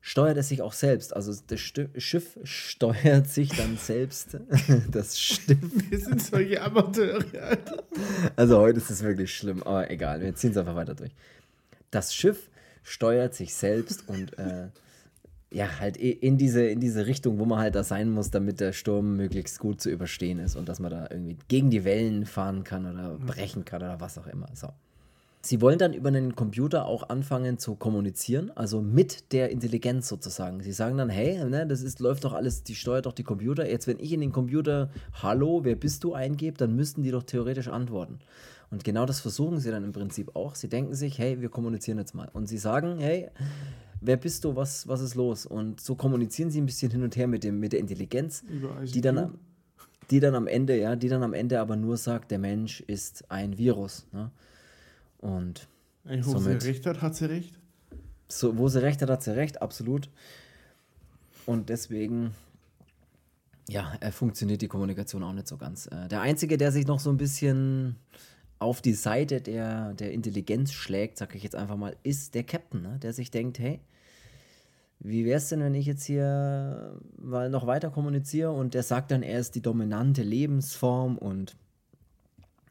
steuert es sich auch selbst. Also das Sti- Schiff steuert sich dann selbst. Das stimmt. Wir sind solche Amateure. Alter. Also heute ist es wirklich schlimm, aber egal, wir ziehen es einfach weiter durch. Das Schiff steuert sich selbst und äh, ja, halt in diese, in diese Richtung, wo man halt da sein muss, damit der Sturm möglichst gut zu überstehen ist und dass man da irgendwie gegen die Wellen fahren kann oder brechen kann oder was auch immer. So. Sie wollen dann über einen Computer auch anfangen zu kommunizieren, also mit der Intelligenz sozusagen. Sie sagen dann, hey, ne, das ist, läuft doch alles, die steuert doch die Computer. Jetzt, wenn ich in den Computer Hallo, wer bist du eingebe, dann müssten die doch theoretisch antworten. Und genau das versuchen sie dann im Prinzip auch. Sie denken sich, hey, wir kommunizieren jetzt mal. Und sie sagen, hey, wer bist du, was, was ist los? Und so kommunizieren sie ein bisschen hin und her mit, dem, mit der Intelligenz, die dann, am- die dann am Ende, ja, die dann am Ende aber nur sagt, der Mensch ist ein Virus. Ne? Und Ey, wo somit- sie recht hat, hat sie recht. so, wo sie recht hat, hat sie recht, absolut. Und deswegen, ja, äh, funktioniert die Kommunikation auch nicht so ganz. Äh, der Einzige, der sich noch so ein bisschen auf die Seite der, der Intelligenz schlägt, sag ich jetzt einfach mal, ist der Captain, ne? der sich denkt, hey, wie wäre es denn, wenn ich jetzt hier mal noch weiter kommuniziere und der sagt dann, er ist die dominante Lebensform und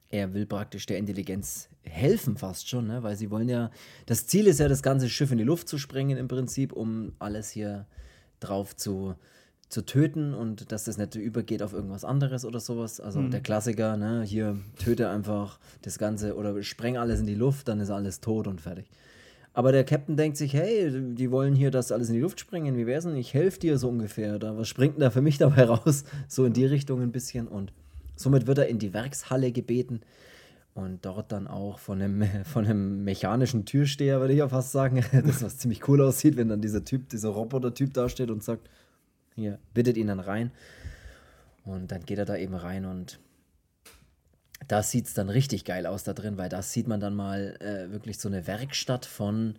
er will praktisch der Intelligenz helfen fast schon, ne? weil sie wollen ja, das Ziel ist ja, das ganze Schiff in die Luft zu sprengen im Prinzip, um alles hier drauf zu, zu töten und dass das nicht übergeht auf irgendwas anderes oder sowas. Also der Klassiker, ne? hier töte einfach das Ganze oder spreng alles in die Luft, dann ist alles tot und fertig. Aber der Captain denkt sich, hey, die wollen hier das alles in die Luft sprengen, wie wär's denn? Ich helfe dir so ungefähr. Oder was springt denn da für mich dabei raus? So in die Richtung ein bisschen. Und somit wird er in die Werkshalle gebeten und dort dann auch von einem, von einem mechanischen Türsteher, würde ich ja fast sagen, das was ziemlich cool aussieht, wenn dann dieser Typ, dieser Roboter-Typ da steht und sagt, hier, bittet ihn dann rein. Und dann geht er da eben rein und da sieht es dann richtig geil aus da drin, weil da sieht man dann mal äh, wirklich so eine Werkstatt von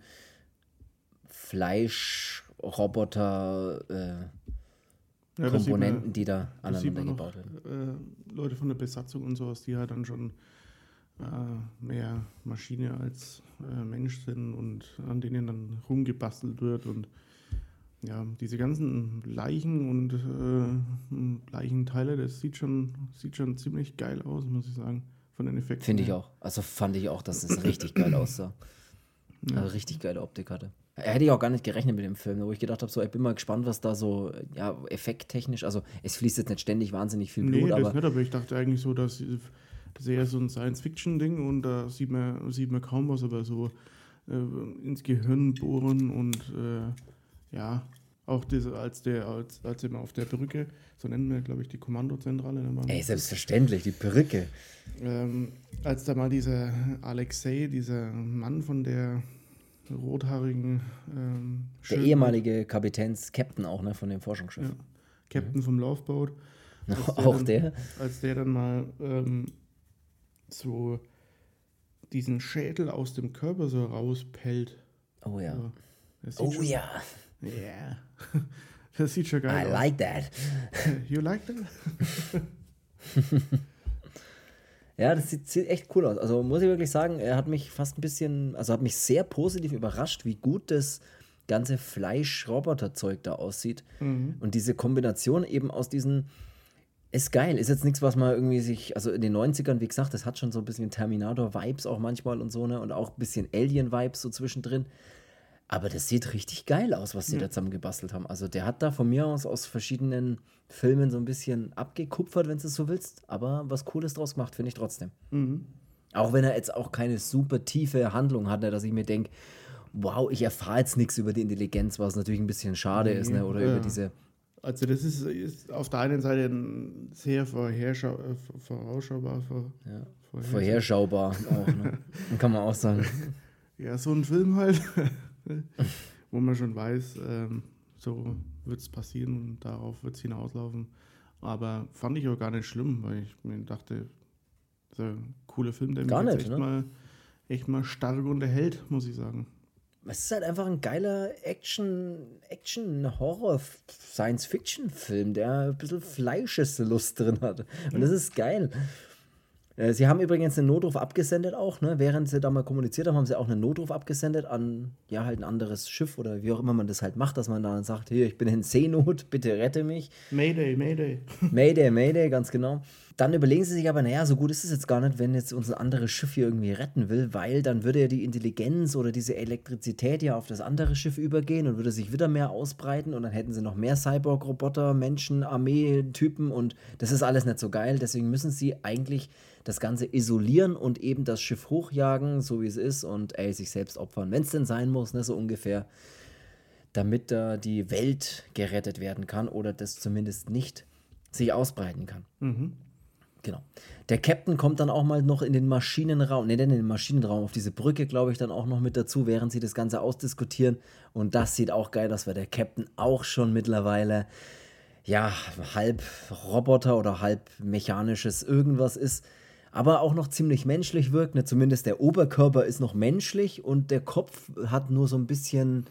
Fleischroboter äh, Ja, Komponenten, man- die da aneinander gebaut werden. äh, Leute von der Besatzung und sowas, die halt dann schon äh, mehr Maschine als äh, Mensch sind und an denen dann rumgebastelt wird und ja, diese ganzen Leichen und äh, Leichenteile, das sieht schon, sieht schon ziemlich geil aus, muss ich sagen, von den Effekten. Finde ich auch. Also fand ich auch, dass das richtig geil aussah. Also richtig geile Optik hatte. Hätte ich auch gar nicht gerechnet mit dem Film, wo ich gedacht habe, so, ich bin mal gespannt, was da so, ja, effekttechnisch, also es fließt jetzt nicht ständig wahnsinnig viel Nee, Blut, das aber nicht, aber ich dachte eigentlich so, dass das ist eher so ein Science-Fiction-Ding und da sieht man, sieht man kaum was, aber so äh, ins Gehirn bohren und äh, ja, auch diese, als der, als, als immer auf der Brücke, so nennen wir, glaube ich, die Kommandozentrale, ey, selbstverständlich, die Perücke. ähm, als da mal dieser Alexei, dieser Mann von der rothaarigen ähm, Der ehemalige Kapitäns Captain auch, ne, von dem Forschungsschiff. ja, Captain vom Laufboot, als der auch dann- der. als der dann mal ähm, so diesen Schädel aus dem Körper so rauspellt. Oh ja. So. Oh schon, ja. Yeah. Das sieht schon geil I aus. like that. You like that? Ja, das sieht, sieht echt cool aus. Also muss ich wirklich sagen, er hat mich fast ein bisschen, also hat mich sehr positiv überrascht, wie gut das ganze Fleisch-Roboter-Zeug da aussieht. Und diese Kombination eben aus diesen, ist geil. Ist jetzt nichts, was man irgendwie sich, also in den 90ern, wie gesagt, das hat schon so ein bisschen Terminator-Vibes auch manchmal und so, ne? Und auch ein bisschen Alien-Vibes so zwischendrin. Aber das sieht richtig geil aus, was sie da zusammen gebastelt haben. Also der hat da von mir aus aus verschiedenen Filmen so ein bisschen abgekupfert, wenn du es so willst. Aber was Cooles draus gemacht, finde ich trotzdem. Auch wenn er jetzt auch keine super tiefe Handlung hat, ne, dass ich mir denke, wow, ich erfahre jetzt nichts über die Intelligenz, was natürlich ein bisschen schade ist, ne? Oder ja. über diese. Also das ist, ist auf der einen Seite sehr vorherschau vorausschaubar. Vor, Ja. vorher- Vorherschaubar auch, ne? Kann man auch sagen. Ja, so ein Film halt, wo man schon weiß, ähm, so wird es passieren und darauf wird es hinauslaufen. Aber fand ich auch gar nicht schlimm, weil ich mir dachte, so ein cooler Film, der mich Gar jetzt nicht, echt, ne? mal, echt mal stark unterhält, muss ich sagen. Es ist halt einfach ein geiler Action, Action, Horror, Science-Fiction-Film, der ein bisschen Fleischeslust drin hat. Und das ist geil. Äh, Sie haben übrigens einen Notruf abgesendet auch, ne? Während sie da mal kommuniziert haben, haben sie auch einen Notruf abgesendet an, ja, halt ein anderes Schiff oder wie auch immer man das halt macht, dass man dann sagt, hier, ich bin in Seenot, bitte rette mich. Mayday, Mayday. Mayday, Mayday, ganz genau. Dann überlegen sie sich aber, naja, so gut ist es jetzt gar nicht, wenn jetzt uns ein anderes Schiff hier irgendwie retten will, weil dann würde ja die Intelligenz oder diese Elektrizität ja auf das andere Schiff übergehen und würde sich wieder mehr ausbreiten und dann hätten sie noch mehr Cyborg-Roboter, Menschen, Armee-Typen und das ist alles nicht so geil. Deswegen müssen sie eigentlich das Ganze isolieren und eben das Schiff hochjagen, so wie es ist und ey, sich selbst opfern, wenn es denn sein muss, ne, so ungefähr damit da die Welt gerettet werden kann oder das zumindest nicht sich ausbreiten kann. Genau. Der Captain kommt dann auch mal noch in den Maschinenraum, ne, in den Maschinenraum, auf diese Brücke, glaube ich, dann auch noch mit dazu, während sie das Ganze ausdiskutieren. Und das sieht auch geil aus, weil der Captain auch schon mittlerweile, ja, halb Roboter oder halb mechanisches irgendwas ist. Aber auch noch ziemlich menschlich wirkt. Ne? Zumindest der Oberkörper ist noch menschlich und der Kopf hat nur so ein bisschen,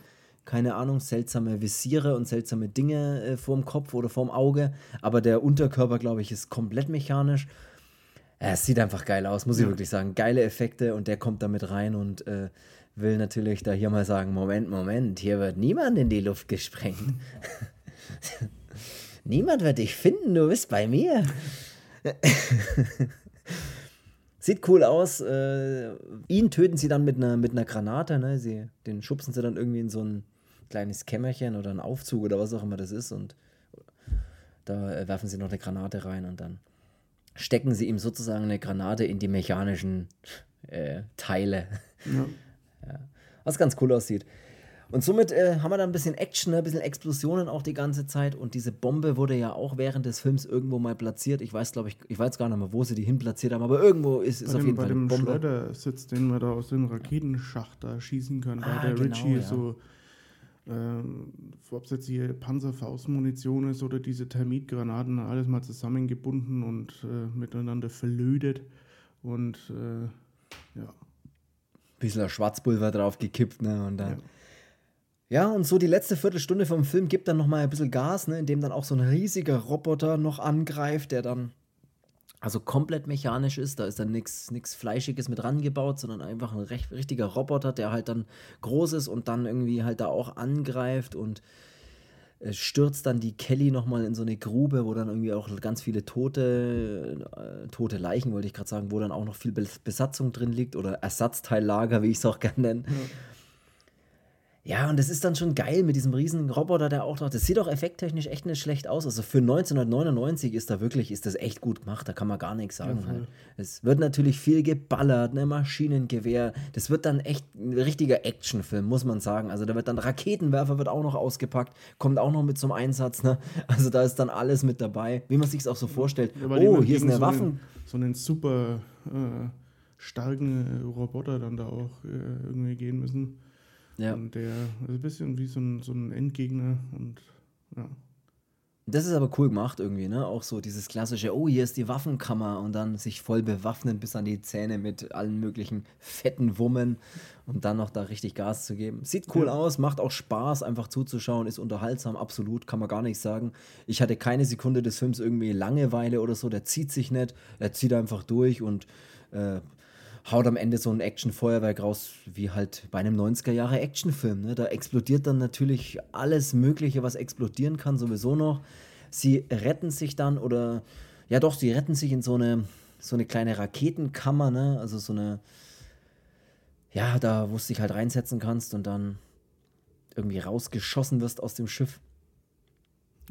keine Ahnung, seltsame Visiere und seltsame Dinge äh, vorm Kopf oder vorm Auge. Aber der Unterkörper, glaube ich, ist komplett mechanisch. Ja, es sieht einfach geil aus, muss ich wirklich sagen. Geile Effekte und der kommt da mit rein und äh, will natürlich da hier mal sagen: Moment, Moment, hier wird niemand in die Luft gesprengt. niemand wird dich finden, du bist bei mir. Sieht cool aus. Äh, ihn töten sie dann mit einer, mit einer Granate. Ne? Sie, den schubsen sie dann irgendwie in so ein kleines Kämmerchen oder einen Aufzug oder was auch immer das ist. Und da äh, werfen sie noch eine Granate rein und dann stecken sie ihm sozusagen eine Granate in die mechanischen äh, Teile. Ja. Was ganz cool aussieht. Und somit äh, haben wir dann ein bisschen Action, ne, ein bisschen Explosionen auch die ganze Zeit. Und diese Bombe wurde ja auch während des Films irgendwo mal platziert. Ich weiß, glaube ich, ich weiß gar nicht mehr, wo sie die hin platziert haben, aber irgendwo ist, ist Bei auf dem, jeden bei Fall eine dem Bombe. Schleudersitz, den man da aus dem Raketenschacht da schießen kann, Ah, da der genau, Richie ja. so, ähm, ob es jetzt hier Panzerfaustmunition ist oder diese Termitgranaten, alles mal zusammengebunden und äh, miteinander verlödet. Und äh, ja, bisschen Schwarzpulver drauf gekippt, ne? Und dann. Ja. Ja. und so die letzte Viertelstunde vom Film gibt dann nochmal ein bisschen Gas, ne, indem dann auch so ein riesiger Roboter noch angreift, der dann also komplett mechanisch ist. Da ist dann nichts Fleischiges mit rangebaut, sondern einfach ein recht, richtiger Roboter, der halt dann groß ist und dann irgendwie halt da auch angreift und äh, stürzt dann die Kelly nochmal in so eine Grube, wo dann irgendwie auch ganz viele tote, äh, tote Leichen, wollte ich gerade sagen, wo dann auch noch viel Bes- Besatzung drin liegt oder Ersatzteillager, wie ich es auch gerne nenne. Ja, und das ist dann schon geil mit diesem riesen Roboter, der auch noch. Das sieht auch effekttechnisch echt nicht schlecht aus. Also für 1999 ist da wirklich, ist das echt gut gemacht. Da kann man gar nichts sagen. voll. halt. Es wird natürlich viel geballert, ne Maschinengewehr. Das wird dann echt ein richtiger Actionfilm, muss man sagen. Also da wird dann Raketenwerfer wird auch noch ausgepackt, kommt auch noch mit zum Einsatz. Ne? Also da ist dann alles mit dabei, wie man sich auch so vorstellt. Ja, oh, hier ist eine so Waffen. Einen, so einen super äh, starken äh, Roboter dann da auch äh, irgendwie gehen müssen. Ja. Und der ist ein bisschen wie so ein, so ein Endgegner und ja. Das ist aber cool gemacht irgendwie, ne? Auch so dieses klassische, oh, hier ist die Waffenkammer und dann sich voll bewaffnen bis an die Zähne mit allen möglichen fetten Wummen und dann noch da richtig Gas zu geben. Sieht cool ja. aus, macht auch Spaß, einfach zuzuschauen, ist unterhaltsam, absolut, kann man gar nicht sagen. Ich hatte keine Sekunde des Films irgendwie Langeweile oder so, der zieht sich nicht, er zieht einfach durch und äh, haut am Ende so ein Action-Feuerwerk raus, wie halt bei einem 90er-Jahre-Actionfilm. Ne? Da explodiert dann natürlich alles Mögliche, was explodieren kann, sowieso noch. Sie retten sich dann oder, ja doch, sie retten sich in so eine, so eine kleine Raketenkammer, ne? also so eine, ja, da wo du dich halt reinsetzen kannst und dann irgendwie rausgeschossen wirst aus dem Schiff.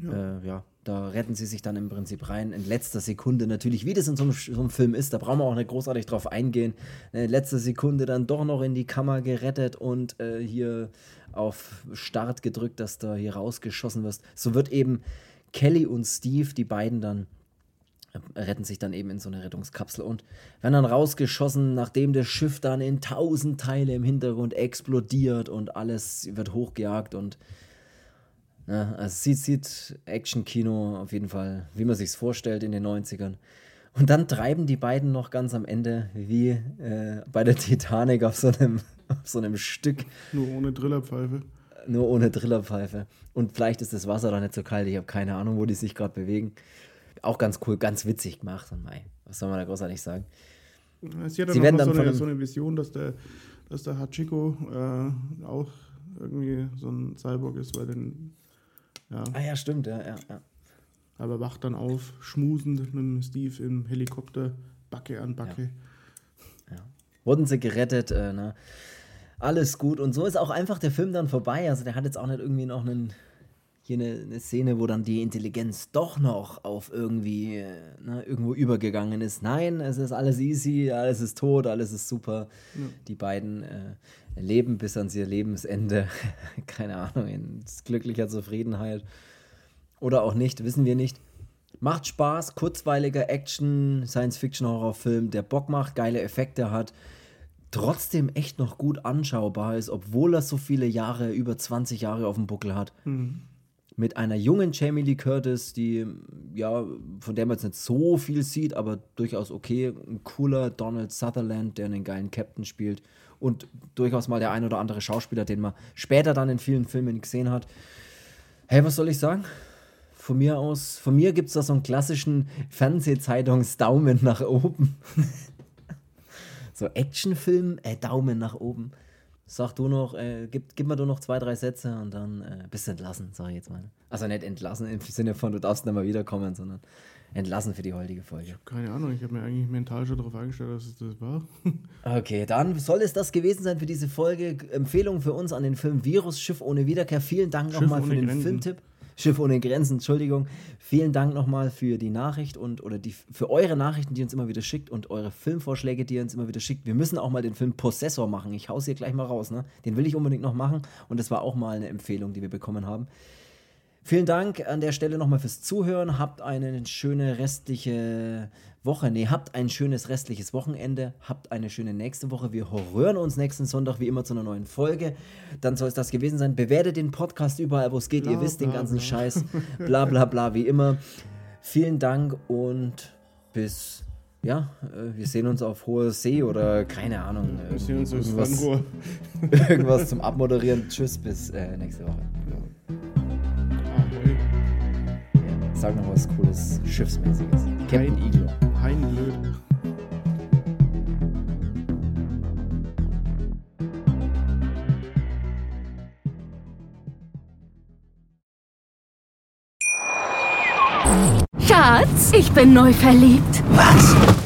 Ja. Äh, ja. Da retten sie sich dann im Prinzip rein. In letzter Sekunde natürlich, wie das in so einem, so einem, Film ist, da brauchen wir auch nicht großartig drauf eingehen. In letzter Sekunde dann doch noch in die Kammer gerettet und äh, hier auf Start gedrückt, dass da hier rausgeschossen wirst. So wird eben Kelly und Steve, die beiden dann äh, retten sich dann eben in so eine Rettungskapsel und werden dann rausgeschossen, nachdem das Schiff dann in tausend Teile im Hintergrund explodiert und alles wird hochgejagt und ja, also sieht, sieht Action-Kino auf jeden Fall, wie man sich vorstellt in den 90ern. Und dann treiben die beiden noch ganz am Ende, wie äh, bei der Titanic, auf so, einem, auf so einem Stück. Nur ohne Drillerpfeife. Nur ohne Drillerpfeife. Und vielleicht ist das Wasser da nicht so kalt. Ich habe keine Ahnung, wo die sich gerade bewegen. Auch ganz cool, ganz witzig gemacht. Und mei, was soll man da großartig sagen? Sie hat dann, Sie werden dann so, eine, so eine Vision, dass der, dass der Hachiko äh, auch irgendwie so ein Cyborg ist, weil den ja. Ah ja, stimmt, ja, ja, ja. Aber wacht dann auf, schmusend mit Steve im Helikopter, Backe an Backe. Ja. ja. Wurden sie gerettet, äh, ne? Alles gut. Und so ist auch einfach der Film dann vorbei. Also der hat jetzt auch nicht irgendwie noch einen, hier eine, eine Szene, wo dann die Intelligenz doch noch auf irgendwie äh, ne, irgendwo übergegangen ist. Nein, es ist alles easy, alles ist tot, alles ist super. Ja. Die beiden äh, leben bis ans ihr Lebensende, keine Ahnung, in glücklicher Zufriedenheit. Oder auch nicht, wissen wir nicht. Macht Spaß, kurzweiliger Action, Science-Fiction-Horrorfilm, der Bock macht, geile Effekte hat, trotzdem echt noch gut anschaubar ist, obwohl er so viele Jahre, über 20 Jahre auf dem Buckel hat. Mhm. Mit einer jungen Jamie Lee Curtis, die, ja, von der man jetzt nicht so viel sieht, aber durchaus okay. Ein cooler Donald Sutherland, der einen geilen Captain spielt und durchaus mal der ein oder andere Schauspieler, den man später dann in vielen Filmen gesehen hat. Hey, was soll ich sagen? Von mir aus, von mir gibt es da so einen klassischen Fernsehzeitungs-Daumen nach oben. so Actionfilm, äh, Daumen nach oben. Sag du noch, äh, gib, gib mir du noch zwei, drei Sätze und dann äh, bist du entlassen, sag ich jetzt mal. Also nicht entlassen im Sinne von, du darfst nicht mal wiederkommen, sondern entlassen für die heutige Folge? Ich habe keine Ahnung, ich habe mir eigentlich mental schon darauf eingestellt, dass es das war. okay, dann soll es das gewesen sein für diese Folge. Empfehlung für uns an den Film Virus, Schiff ohne Wiederkehr. Vielen Dank nochmal für den Grenzen. Filmtipp. Schiff ohne Grenzen, Entschuldigung. Vielen Dank nochmal für die Nachricht und oder die, für eure Nachrichten, die ihr uns immer wieder schickt und eure Filmvorschläge, die ihr uns immer wieder schickt. Wir müssen auch mal den Film Possessor machen. Ich hau's hier gleich mal raus, ne? Den will ich unbedingt noch machen und das war auch mal eine Empfehlung, die wir bekommen haben. Vielen Dank an der Stelle nochmal fürs Zuhören. Habt eine schöne restliche Woche. Nee, habt ein schönes restliches Wochenende. Habt eine schöne nächste Woche. Wir hören uns nächsten Sonntag wie immer zu einer neuen Folge. Dann soll es das gewesen sein. Bewertet den Podcast überall, wo es geht. Bla, Ihr wisst bla, den ganzen bla. Scheiß. Bla bla bla, wie immer. Vielen Dank und bis ja, äh, wir sehen uns auf hoher See oder keine Ahnung. Wir sehen uns irgendwas, irgendwas zum Abmoderieren. Tschüss, bis äh, nächste Woche. Ja. Sag noch was Cooles, Schiffsmäßiges. Captain Eagle. Hein Blöd. Schatz, ich bin neu verliebt. Was?